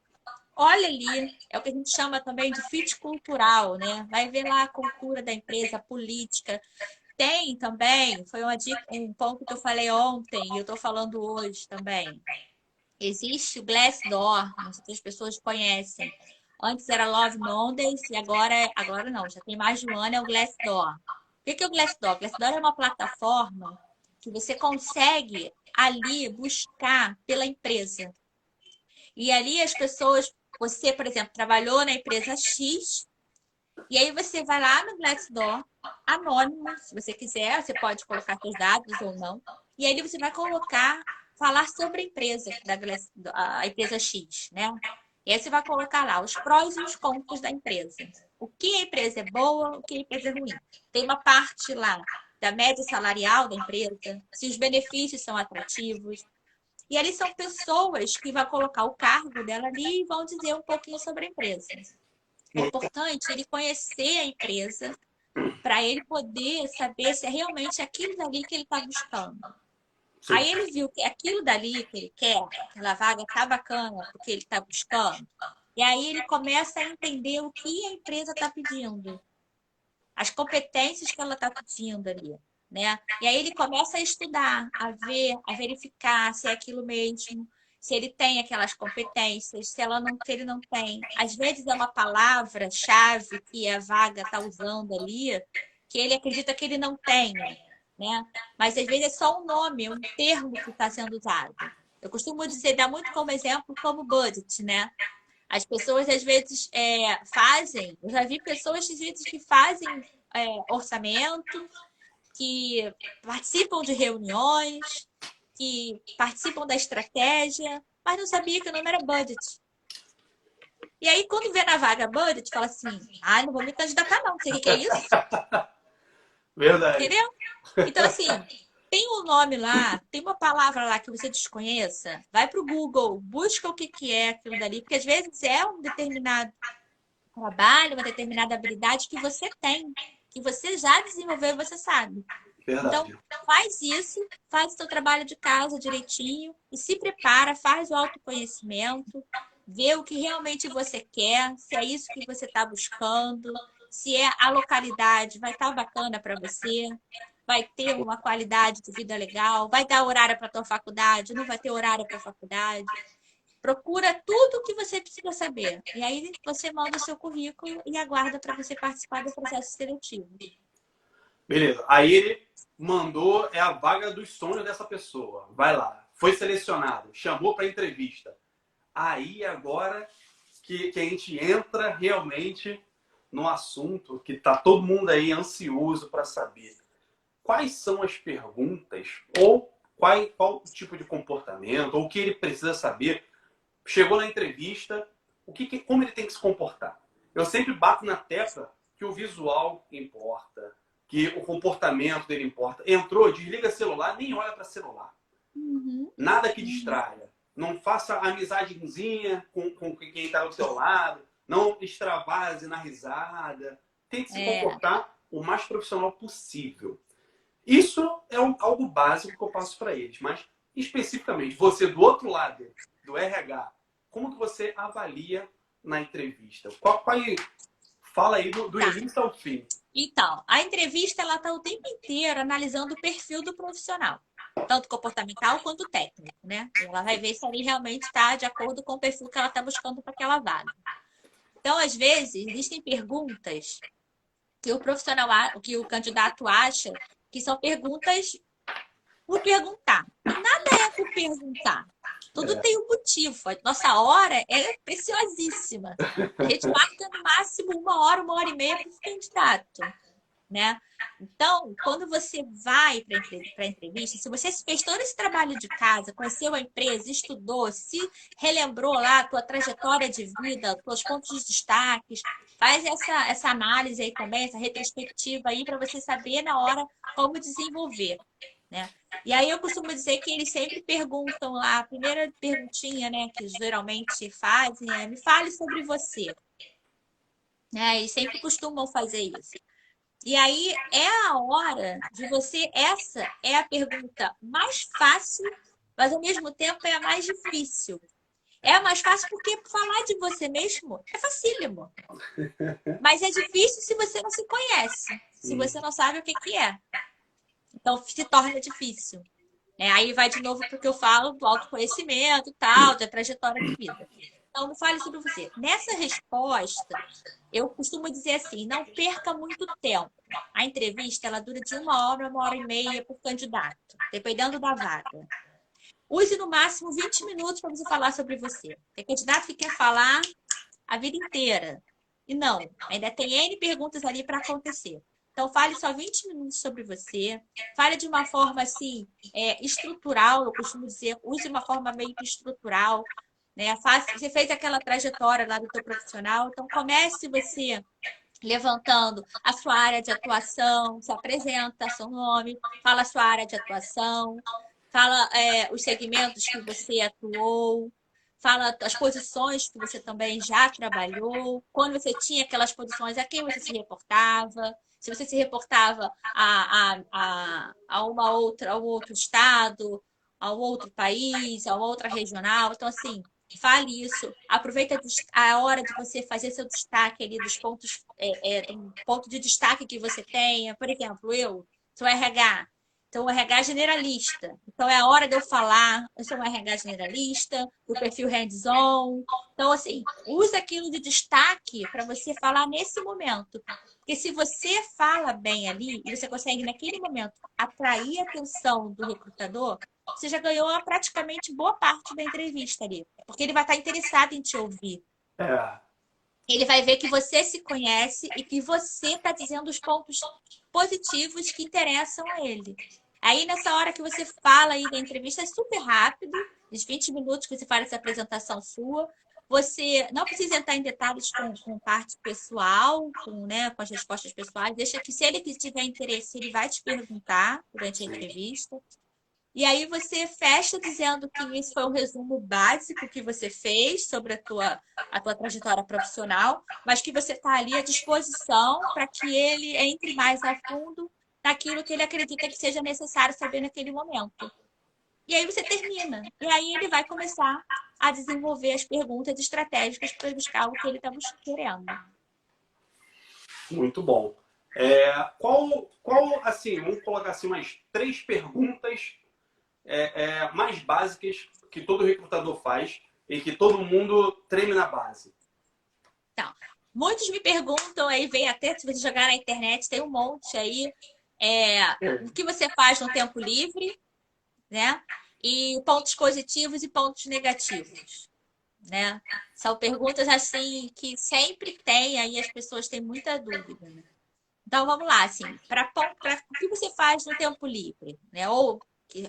olha ali, é o que a gente chama também de fit cultural, né? Vai ver lá a cultura da empresa, a política. Tem também, foi uma dica, um ponto que eu falei ontem e eu estou falando hoje também. Existe o Glassdoor, não sei se as pessoas conhecem. Antes era Love Mondays e agora, agora não, já tem mais de um ano, é o Glassdoor. que é o Glassdoor? Glassdoor é uma plataforma que você consegue ali buscar pela empresa. E ali as pessoas, você, por exemplo, trabalhou na empresa X, e aí você vai lá no Glassdoor, anônimo, se você quiser, você pode colocar seus dados ou não. E aí você vai colocar, falar sobre a empresa, da a empresa X, né? E aí você vai colocar lá os prós e os contras da empresa. O que a empresa é boa, o que a empresa é ruim. Tem uma parte lá da média salarial da empresa, se os benefícios são atrativos. E ali são pessoas que vão colocar o cargo dela ali e vão dizer um pouquinho sobre a empresa. É importante ele conhecer a empresa para ele poder saber se é realmente aquilo dali que ele está buscando. Sim. Aí ele viu que aquilo dali que ele quer, aquela vaga tá bacana, porque ele está buscando. E aí ele começa a entender o que a empresa está pedindo, as competências que ela está pedindo ali, né? E aí ele começa a estudar, a ver, a verificar se é aquilo mesmo, se ele tem aquelas competências, se ela não, se ele não tem. Às vezes é uma palavra-chave que a vaga está usando ali, que ele acredita que ele não tem né? Mas às vezes é só um nome, um termo que está sendo usado. Eu costumo dizer, dar muito como exemplo, como budget, né? As pessoas às vezes é, fazem, eu já vi pessoas às vezes que fazem é, orçamento, que participam de reuniões, que participam da estratégia, mas não sabia que o nome era budget. E aí, quando vê na vaga budget, fala assim: ah, não vou me candidatar, não, o que é isso. Verdade. Entendeu? Então, assim, tem um nome lá, tem uma palavra lá que você desconheça, vai para o Google, busca o que, que é aquilo dali, porque às vezes é um determinado trabalho, uma determinada habilidade que você tem, que você já desenvolveu e você sabe. Verdade. Então, faz isso, faz o seu trabalho de casa direitinho e se prepara, faz o autoconhecimento, vê o que realmente você quer, se é isso que você está buscando, se é a localidade, vai estar tá bacana para você, vai ter uma qualidade de vida legal, vai dar horário para a tua faculdade, não vai ter horário para a faculdade. Procura tudo o que você precisa saber. E aí você manda o seu currículo e aguarda para você participar do processo seletivo. Beleza. Aí ele mandou, é a vaga dos sonhos dessa pessoa. Vai lá. Foi selecionado, chamou para entrevista. Aí agora que, que a gente entra realmente no assunto que está todo mundo aí ansioso para saber. Quais são as perguntas ou qual, qual tipo de comportamento ou o que ele precisa saber? Chegou na entrevista, o que, como ele tem que se comportar? Eu sempre bato na tecla que o visual importa, que o comportamento dele importa. Entrou, desliga celular, nem olha para celular. Uhum. Nada que distraia. Não faça amizadezinha com, com quem está do seu lado não extravase na risada. Tente se é. comportar o mais profissional possível. Isso é um, algo básico que eu passo para eles, mas especificamente você do outro lado do RH, como que você avalia na entrevista? Qual, qual fala aí do, do tá. início ao fim. Então, a entrevista ela está o tempo inteiro analisando o perfil do profissional, tanto comportamental quanto técnico, né? Ela vai ver se ele realmente está de acordo com o perfil que ela está buscando para aquela vaga. Então, às vezes, existem perguntas que o profissional, que o candidato acha que são perguntas por perguntar. E nada é por perguntar. Tudo é. tem um motivo. Nossa hora é preciosíssima. A gente marca no máximo uma hora, uma hora e meia para o candidato né? Então, quando você vai para a entrevista, se você fez todo esse trabalho de casa, conheceu a empresa, estudou, se relembrou lá a tua trajetória de vida, teus pontos de destaques, faz essa, essa análise aí também, essa retrospectiva aí para você saber na hora como desenvolver, né? E aí eu costumo dizer que eles sempre perguntam lá, a primeira perguntinha, né, que geralmente fazem é: me fale sobre você. Né? Eles sempre costumam fazer isso. E aí é a hora de você. Essa é a pergunta mais fácil, mas ao mesmo tempo é a mais difícil. É a mais fácil porque falar de você mesmo é facílimo. Mas é difícil se você não se conhece, se você não sabe o que, que é. Então se torna difícil. É, aí vai de novo porque eu falo do autoconhecimento e tal, da trajetória de vida. Então, fale sobre você. Nessa resposta, eu costumo dizer assim: não perca muito tempo. A entrevista ela dura de uma hora, uma hora e meia por candidato, dependendo da vaga. Use no máximo 20 minutos para você falar sobre você. Tem candidato que quer falar a vida inteira. E não, ainda tem N perguntas ali para acontecer. Então, fale só 20 minutos sobre você. Fale de uma forma, assim, é, estrutural, eu costumo dizer. Use uma forma meio estrutural. Né? Você fez aquela trajetória lá do seu profissional. Então, comece você levantando a sua área de atuação, se apresenta seu nome, fala a sua área de atuação, fala é, os segmentos que você atuou, fala as posições que você também já trabalhou, quando você tinha aquelas posições, a quem você se reportava, se você se reportava a, a, a, a uma outra, a um outro estado, a outro país, a outra regional. Então, assim, fale isso. Aproveita a hora de você fazer seu destaque ali dos pontos, é, é, ponto de destaque que você tenha. Por exemplo, eu sou RH, então, o RH generalista. Então, é a hora de eu falar, eu sou um RH generalista, do perfil hands-on. Então, assim, usa aquilo de destaque para você falar nesse momento. Porque se você fala bem ali, e você consegue, naquele momento, atrair a atenção do recrutador, você já ganhou praticamente boa parte da entrevista ali. Porque ele vai estar interessado em te ouvir. É. Ele vai ver que você se conhece e que você está dizendo os pontos positivos que interessam a ele. Aí, nessa hora que você fala aí da entrevista, é super rápido, os 20 minutos que você faz essa apresentação sua. Você não precisa entrar em detalhes com, com parte pessoal, com, né, com as respostas pessoais. Deixa que, se ele tiver interesse, ele vai te perguntar durante a entrevista. E aí você fecha dizendo que esse foi um resumo básico que você fez sobre a tua, a tua trajetória profissional, mas que você está ali à disposição para que ele entre mais a fundo naquilo que ele acredita que seja necessário saber naquele momento. E aí você termina. E aí ele vai começar a desenvolver as perguntas estratégicas para buscar o que ele está querendo. Muito bom. É, qual, qual, assim, vamos colocar assim umas três perguntas é, é, mais básicas que todo recrutador faz e que todo mundo treme na base. Então, muitos me perguntam aí, vem até se você jogar na internet, tem um monte aí é, o que você faz no tempo livre, né? E pontos positivos e pontos negativos, né? São perguntas assim que sempre tem, aí as pessoas têm muita dúvida. Né? Então vamos lá, assim, para o que você faz no tempo livre, né? Ou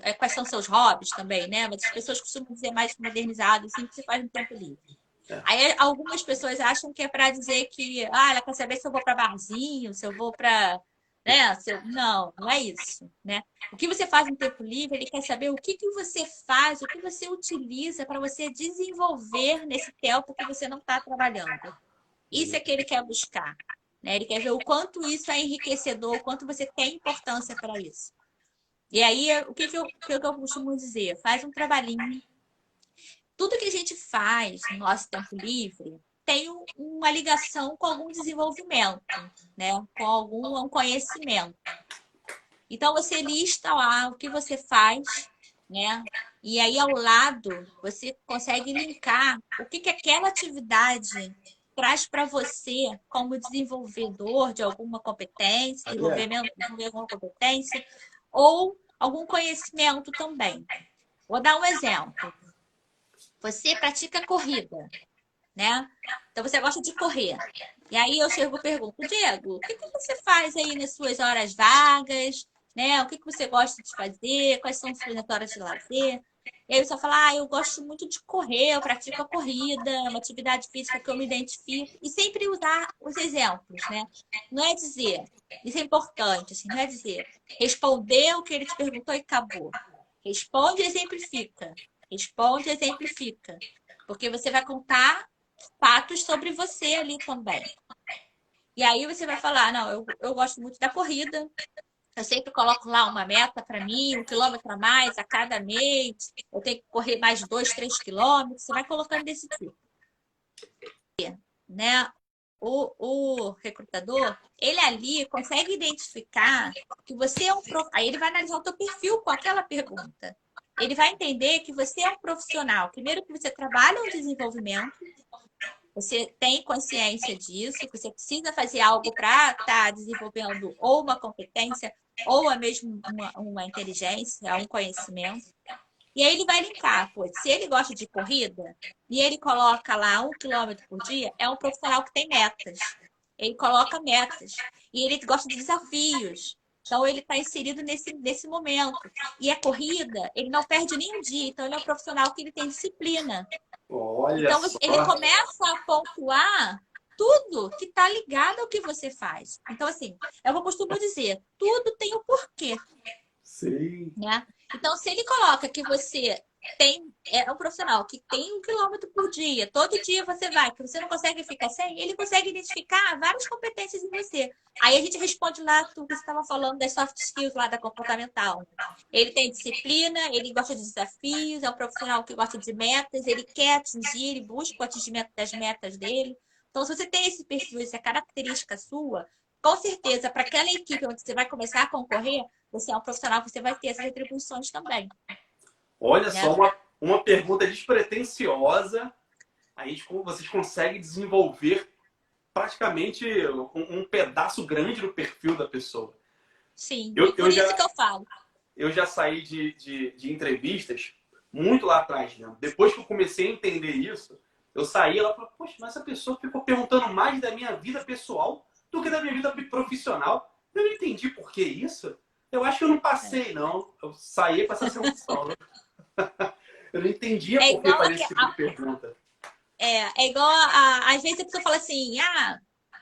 é, quais são seus hobbies também, né? Mas as pessoas costumam dizer mais modernizado, assim, o que você faz no tempo livre. É. Aí algumas pessoas acham que é para dizer que, ah, ela quer saber se eu vou para barzinho, se eu vou para né? Não, não é isso, né? O que você faz no tempo livre, ele quer saber o que, que você faz, o que você utiliza para você desenvolver nesse tempo que você não está trabalhando. Isso é que ele quer buscar. Né? Ele quer ver o quanto isso é enriquecedor, o quanto você tem importância para isso. E aí, o que, que, eu, que eu costumo dizer? Faz um trabalhinho. Tudo que a gente faz no nosso tempo livre, tem uma ligação com algum desenvolvimento, né? com algum conhecimento. Então, você lista lá o que você faz, né? E aí, ao lado, você consegue linkar o que, que aquela atividade traz para você como desenvolvedor de alguma competência, desenvolvimento de alguma competência, ou algum conhecimento também. Vou dar um exemplo. Você pratica corrida né? Então você gosta de correr. E aí eu chego e pergunto, Diego, o que, que você faz aí nas suas horas vagas? Né? O que, que você gosta de fazer? Quais são as suas horas de lazer? E aí você fala, ah, eu gosto muito de correr, eu pratico a corrida, é uma atividade física que eu me identifico. E sempre usar os exemplos, né? Não é dizer, isso é importante, assim, não é dizer, responder o que ele te perguntou e acabou. Responde e exemplifica. Responde e exemplifica. Porque você vai contar fatos sobre você ali também. E aí você vai falar, não, eu, eu gosto muito da corrida, eu sempre coloco lá uma meta para mim, um quilômetro a mais a cada mês, eu tenho que correr mais dois, três quilômetros, você vai colocando desse tipo. Né? O, o recrutador, ele ali consegue identificar que você é um prof... Aí ele vai analisar o teu perfil com aquela pergunta. ele vai entender que você é um profissional. Primeiro que você trabalha no desenvolvimento, você tem consciência disso, que você precisa fazer algo para estar tá desenvolvendo ou uma competência, ou a mesmo uma, uma inteligência, um conhecimento. E aí ele vai linkar, pô, se ele gosta de corrida e ele coloca lá um quilômetro por dia, é um profissional que tem metas. Ele coloca metas. E ele gosta de desafios. Então ele está inserido nesse, nesse momento. E a corrida, ele não perde nenhum dia. Então ele é um profissional que ele tem disciplina. Olha então só. ele começa a pontuar tudo que está ligado ao que você faz. Então, assim, eu costumo dizer, tudo tem o um porquê. Sim. Né? Então, se ele coloca que você tem é um profissional que tem um quilômetro por dia, todo dia você vai, que você não consegue ficar sem, ele consegue identificar várias competências em você. Aí a gente responde lá tudo que você estava falando das soft skills lá da comportamental. Ele tem disciplina, ele gosta de desafios, é um profissional que gosta de metas, ele quer atingir, ele busca o atingimento das metas dele. Então, se você tem esse perfil, essa característica sua, com certeza, para aquela equipe onde você vai começar a concorrer, você é um profissional que você vai ter essas retribuições também. Olha só, uma, uma pergunta despretensiosa. Aí vocês conseguem desenvolver praticamente um, um, pedaço grande do perfil da pessoa. Sim, eu, por eu isso já, que eu falo. Eu já saí de, de, de, entrevistas muito lá atrás, né? Depois que eu comecei a entender isso, eu saí e ela falou, poxa, mas essa pessoa ficou perguntando mais da minha vida pessoal do que da minha vida profissional. Eu não entendi por que isso. Eu acho que eu não passei, é. não. Eu saí com essa sensação. Né? eu não entendia é por que esse tipo a... de pergunta. É, é igual a, às vezes a pessoa fala assim, ah,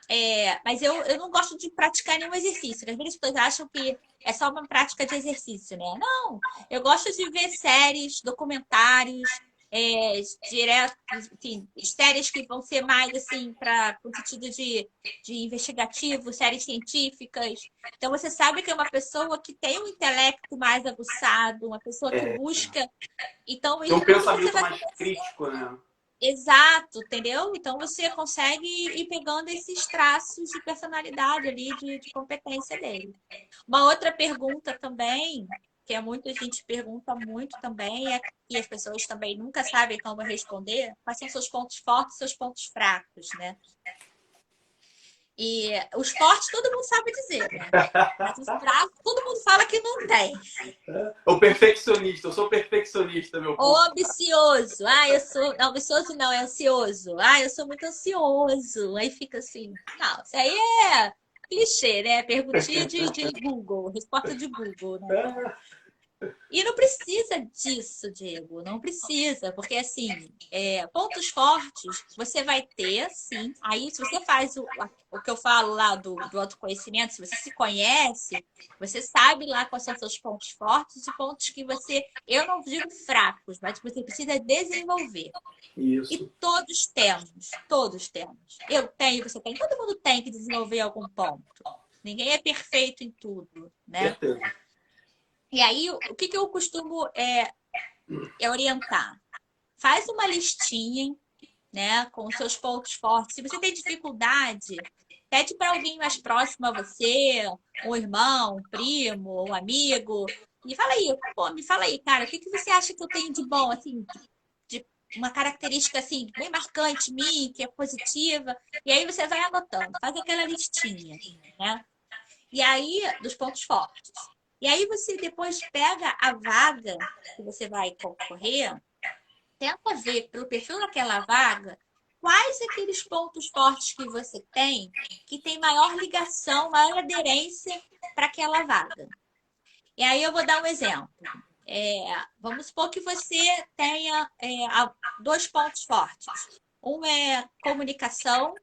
é, mas eu, eu não gosto de praticar nenhum exercício. Às vezes as pessoas acham que é só uma prática de exercício, né? Não, eu gosto de ver séries, documentários, é, direto, enfim, séries que vão ser mais assim para o sentido de, de investigativo, séries científicas. Então você sabe que é uma pessoa que tem um intelecto mais aguçado, uma pessoa que é. busca. Então, tem um pensamento mais crítico, né? Exato, entendeu? Então você consegue ir pegando esses traços de personalidade ali, de, de competência dele. Uma outra pergunta também que é muito, a gente pergunta muito também, é, e as pessoas também nunca sabem como responder, quais são seus pontos fortes e seus pontos fracos, né? E os fortes todo mundo sabe dizer, né? Mas os fracos todo mundo fala que não tem. O perfeccionista, eu sou perfeccionista, meu povo. O ambicioso. Ah, eu sou. Não, ambicioso não, é ansioso. Ah, eu sou muito ansioso. Aí fica assim. Não, isso aí é clichê, né? Perguntinha de, de Google, resposta de Google, né? E não precisa disso, Diego, não precisa, porque assim, é, pontos fortes você vai ter, sim. Aí, se você faz o, o que eu falo lá do, do autoconhecimento, se você se conhece, você sabe lá quais são seus pontos fortes e pontos que você, eu não digo fracos, mas que você precisa desenvolver. Isso. E todos temos, todos temos. Eu tenho, você tem, todo mundo tem que desenvolver algum ponto. Ninguém é perfeito em tudo, né? Certeza. E aí, o que, que eu costumo é, é orientar? Faz uma listinha, né, com seus pontos fortes. Se você tem dificuldade, pede para alguém mais próximo a você, um irmão, um primo, um amigo, e fala aí, pô, me fala aí, cara, o que, que você acha que eu tenho de bom, assim, de, uma característica assim bem marcante mim, que é positiva, e aí você vai anotando, faz aquela listinha, né? E aí, dos pontos fortes. E aí você depois pega a vaga que você vai concorrer, tenta ver pelo perfil daquela vaga quais aqueles pontos fortes que você tem que tem maior ligação, maior aderência para aquela vaga. E aí eu vou dar um exemplo. É, vamos supor que você tenha é, dois pontos fortes. Um é comunicação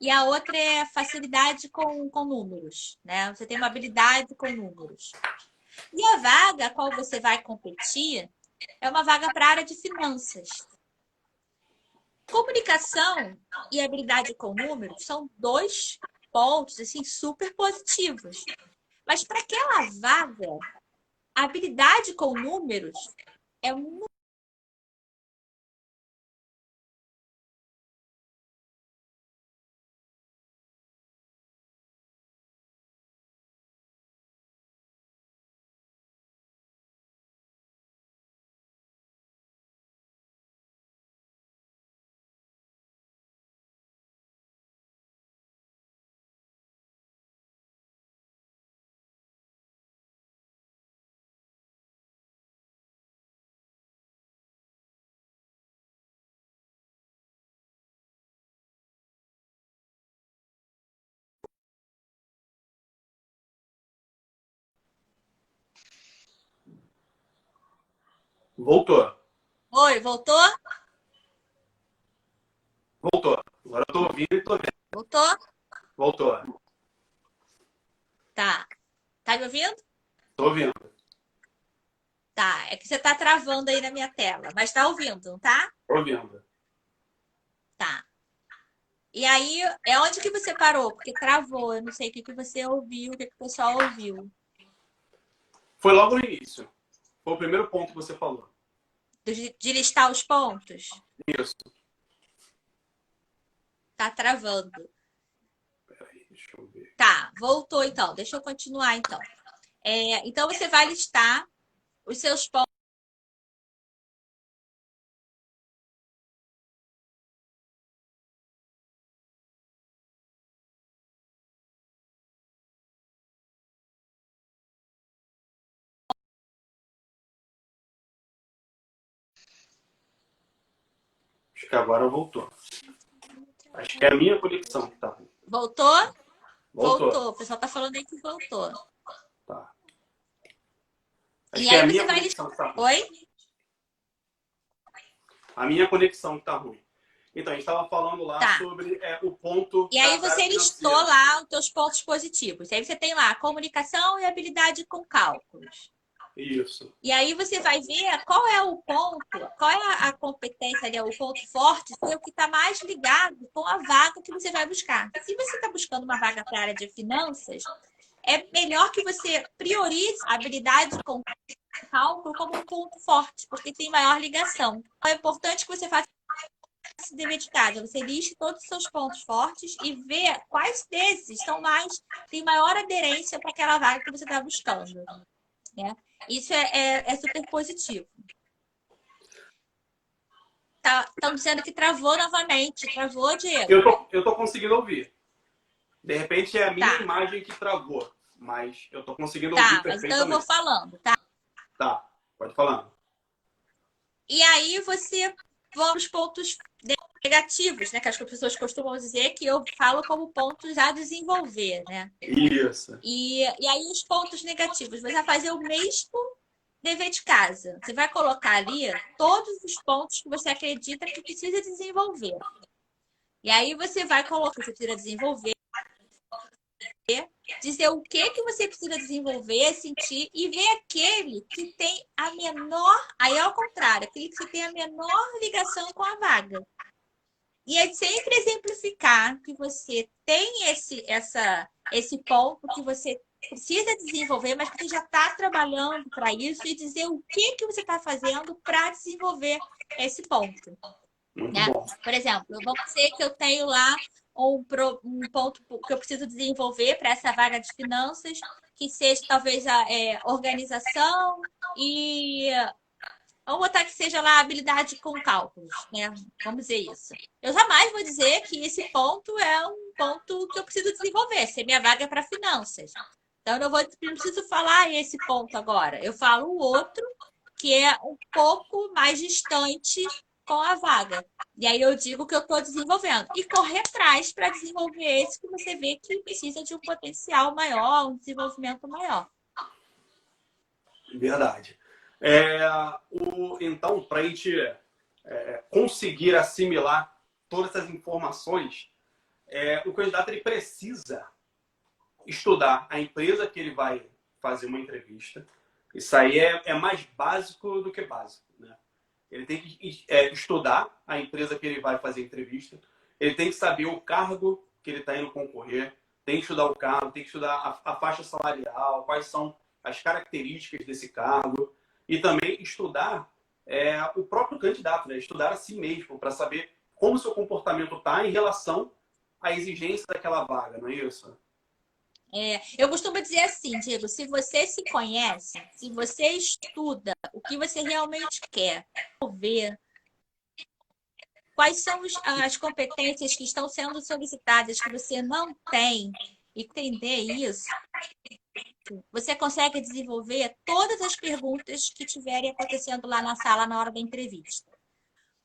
e a outra é facilidade com, com números, né? Você tem uma habilidade com números. E a vaga a qual você vai competir é uma vaga para a área de finanças. Comunicação e habilidade com números são dois pontos assim super positivos. Mas para aquela vaga, a habilidade com números é muito Voltou. Oi, voltou? Voltou. Agora eu tô ouvindo e tô vendo. Voltou? Voltou. Tá. Tá me ouvindo? Tô ouvindo. Tá. É que você tá travando aí na minha tela, mas tá ouvindo, não tá? Tô ouvindo. Tá. E aí, é onde que você parou? Porque travou. Eu não sei o que, que você ouviu, o que, que o pessoal ouviu. Foi logo no início. Foi o primeiro ponto que você falou. De, de listar os pontos? Isso. Tá travando. Peraí, deixa eu ver. Tá, voltou então. Deixa eu continuar então. É, então você vai listar os seus pontos. Acho que agora voltou. Acho que é a minha conexão que tá ruim. Voltou? Voltou. Voltou. O pessoal tá falando aí que voltou. Tá. Acho E é aí a você vai conexão que tá ruim. Oi? A minha conexão que tá ruim. Então, a gente estava falando lá Tá. sobre é, o ponto. E aí você listou lá os teus pontos positivos. Aí você tem lá comunicação e habilidade com cálculos. Isso. E aí você vai ver qual é o ponto, qual é a competência ali, o ponto forte, é o que está mais ligado com a vaga que você vai buscar. Se você está buscando uma vaga para a área de finanças, é melhor que você priorize a habilidade com cálculo como um ponto forte, porque tem maior ligação. Então, é importante que você faça esse dever de casa. Você liste todos os seus pontos fortes e vê quais desses são mais, têm maior aderência para aquela vaga que você está buscando. Né? Isso é, é, é super positivo. Estão dizendo que travou novamente. Travou, Diego? Eu tô, eu tô conseguindo ouvir. De repente é a minha Tá. imagem que travou. Mas eu tô conseguindo Tá, ouvir mas então eu vou perfeitamente. falando, tá? Tá, pode falar. E aí você vamos pontos negativos, né? Que as pessoas costumam dizer que eu falo como pontos a desenvolver, né? Isso. E, e aí os pontos negativos, você vai fazer o mesmo dever de casa. Você vai colocar ali todos os pontos que você acredita que precisa desenvolver. E aí você vai colocar que você precisa desenvolver, dizer o que que você precisa desenvolver, sentir e ver aquele que tem a menor, aí é ao contrário, aquele que tem a menor ligação com a vaga. E é sempre exemplificar que você tem esse, essa, esse ponto que você precisa desenvolver, mas que você já está trabalhando para isso e dizer o que, que você está fazendo para desenvolver esse ponto. Né? Por exemplo, vamos dizer que eu tenho lá um, um ponto que eu preciso desenvolver para essa vaga de finanças, que seja talvez a é, organização e vamos botar que seja lá habilidade com cálculos, né? Vamos dizer isso. Eu jamais vou dizer que esse ponto é um ponto que eu preciso desenvolver, se minha vaga é para finanças. Então, eu vou, não preciso falar esse ponto agora. Eu falo o outro, que é um pouco mais distante com a vaga. E aí eu digo que eu estou desenvolvendo. E correr atrás para desenvolver esse que você vê que precisa de um potencial maior, um desenvolvimento maior. Verdade. É, o, então, para a gente é, conseguir assimilar todas essas informações, é, o candidato ele precisa estudar a empresa que ele vai fazer uma entrevista. Isso aí é, é mais básico do que básico. Né? Ele tem que é, estudar a empresa que ele vai fazer entrevista. Ele tem que saber o cargo que ele está indo concorrer. Tem que estudar o cargo, tem que estudar a, a faixa salarial, quais são as características desse cargo. E também estudar é, o próprio candidato, né? estudar a si mesmo, para saber como seu comportamento está em relação à exigência daquela vaga, não é isso? É, eu costumo dizer assim, Diego, se você se conhece, se você estuda o que você realmente quer, ver quais são as competências que estão sendo solicitadas que você não tem, entender isso, você consegue desenvolver todas as perguntas que estiverem acontecendo lá na sala na hora da entrevista.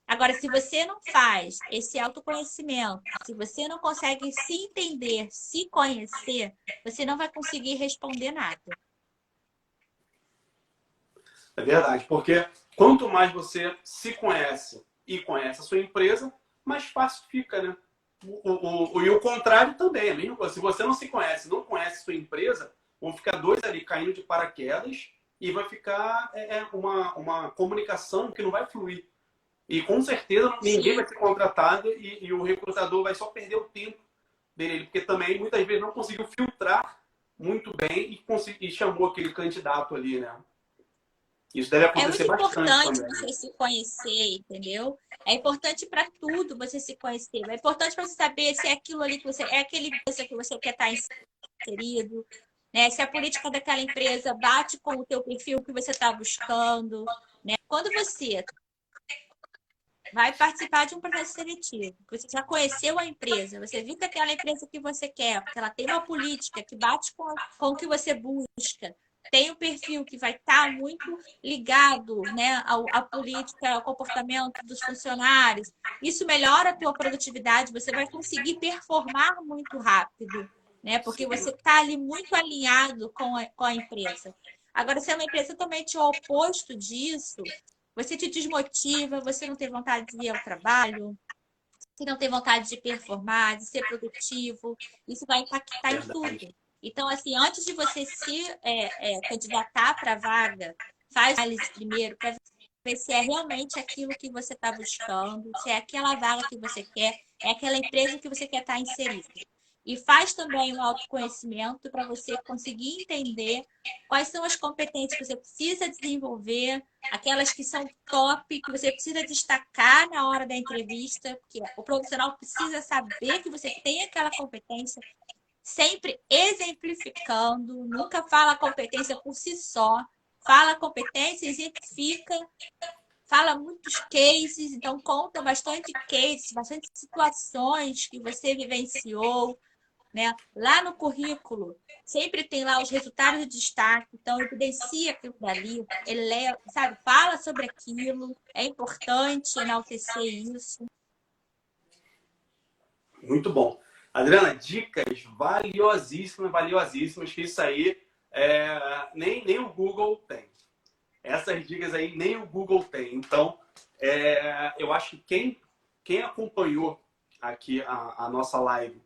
Agora, se você não faz esse autoconhecimento, se você não consegue se entender, se conhecer, você não vai conseguir responder nada. É verdade, porque quanto mais você se conhece e conhece a sua empresa, mais fácil fica, né? O, o, o, e o contrário também, é mesmo. Se você não se conhece, não conhece a sua empresa, vão ficar dois ali caindo de paraquedas e vai ficar é, é uma, uma comunicação que não vai fluir. E com certeza ninguém vai ser contratado e, e, o recrutador vai só perder o tempo dele, porque também muitas vezes não conseguiu filtrar muito bem e, e chamou aquele candidato ali, né? Isso deve acontecer É muito importante também. você se conhecer, entendeu? É importante para tudo você se conhecer. É importante para você saber se é aquilo ali que você é aquele que você quer estar inserido, né? Se a política daquela empresa bate com o teu perfil que você está buscando, né? Quando você vai participar de um processo seletivo, você já conheceu a empresa, você viu que aquela empresa que você quer, porque ela tem uma política que bate com, com o que você busca, tem um perfil que vai estar tá muito ligado né, à, política, ao comportamento dos funcionários. Isso melhora a tua produtividade, você vai conseguir performar muito rápido, né? Porque você está ali muito alinhado com a, com a empresa. Agora, se é uma empresa totalmente oposto disso, você te desmotiva, você não tem vontade de ir ao trabalho, você não tem vontade de performar, de ser produtivo, isso vai impactar em tudo. Então, assim, antes de você se é, é, candidatar para a vaga, faz análise primeiro para ver se é realmente aquilo que você está buscando, se é aquela vaga que você quer, é aquela empresa que você quer estar tá inserido. E faz também o autoconhecimento para você conseguir entender quais são as competências que você precisa desenvolver, aquelas que são top, que você precisa destacar na hora da entrevista, porque o profissional precisa saber que você tem aquela competência, sempre exemplificando, nunca fala competência por si só, fala competência, exemplifica, fala muitos cases, então conta bastante cases, bastante situações que você vivenciou, né? Lá no currículo, sempre tem lá os resultados de destaque, então evidencia aquilo dali, ele é, sabe, fala sobre aquilo, é importante enaltecer isso. Muito bom. Adriana, dicas valiosíssimas, valiosíssimas, que isso aí é, nem, nem o Google tem. Essas dicas aí nem o Google tem. Então, é, eu acho que quem, quem acompanhou aqui a, a, nossa live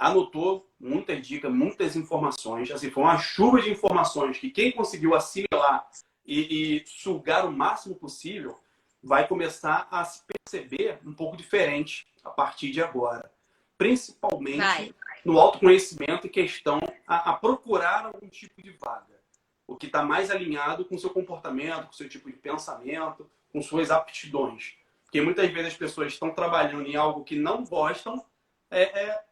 anotou muitas dicas, muitas informações. Assim, foi uma chuva de informações que quem conseguiu assimilar e, e sugar o máximo possível vai começar a se perceber um pouco diferente a partir de agora principalmente Vai. no autoconhecimento e questão a, a, procurar algum tipo de vaga. O que está mais alinhado com o seu comportamento, com o seu tipo de pensamento, com suas aptidões. Porque muitas vezes as pessoas estão trabalhando em algo que não gostam, é, é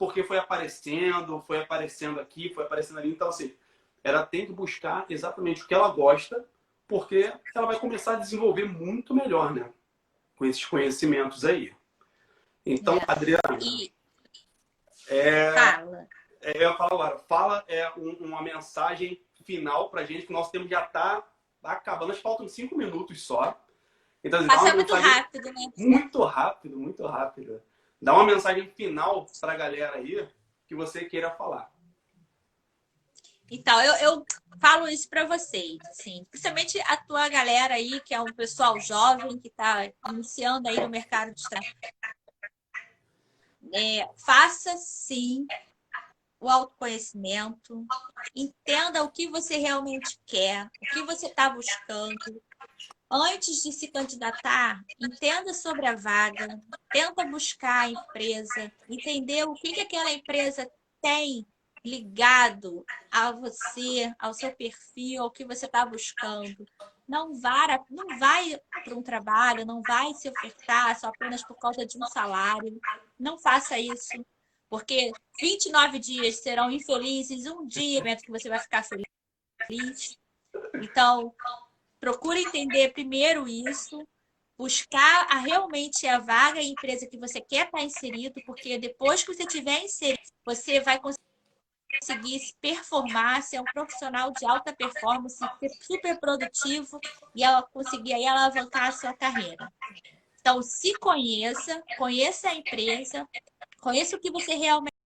porque foi aparecendo, foi aparecendo aqui, foi aparecendo ali. Então, assim, ela tem que buscar exatamente o que ela gosta, porque ela vai começar a desenvolver muito melhor, né? Com esses conhecimentos aí. Então, é. Adriana. É, fala. É, eu falo agora, fala é um, uma mensagem final pra gente, que nosso tempo já tá acabando, acho que faltam cinco minutos só. Então, Passa muito rápido, né? Muito rápido, muito rápido. Dá uma mensagem final pra galera aí que você queira falar. Então, eu, eu falo isso para vocês, assim, principalmente a tua galera aí, que é um pessoal jovem que está iniciando aí no mercado de trabalho é, faça sim o autoconhecimento, entenda o que você realmente quer, o que você está buscando. Antes de se candidatar, entenda sobre a vaga, tenta buscar a empresa, entender o que, que aquela empresa tem ligado a você, ao seu perfil, ao que você está buscando. Não, vá, não vai para um trabalho, não vai se ofertar só apenas por causa de um salário. Não faça isso, porque 29 dias serão infelizes, um dia que você vai ficar feliz. Então, procure entender primeiro isso, buscar a, realmente a vaga e empresa que você quer estar inserido, porque depois que você tiver inserido, você vai conseguir conseguir performar, ser um profissional de alta performance, ser super produtivo e ela conseguir aí alavancar a sua carreira. Então, se conheça, conheça a empresa, conheça o que você realmente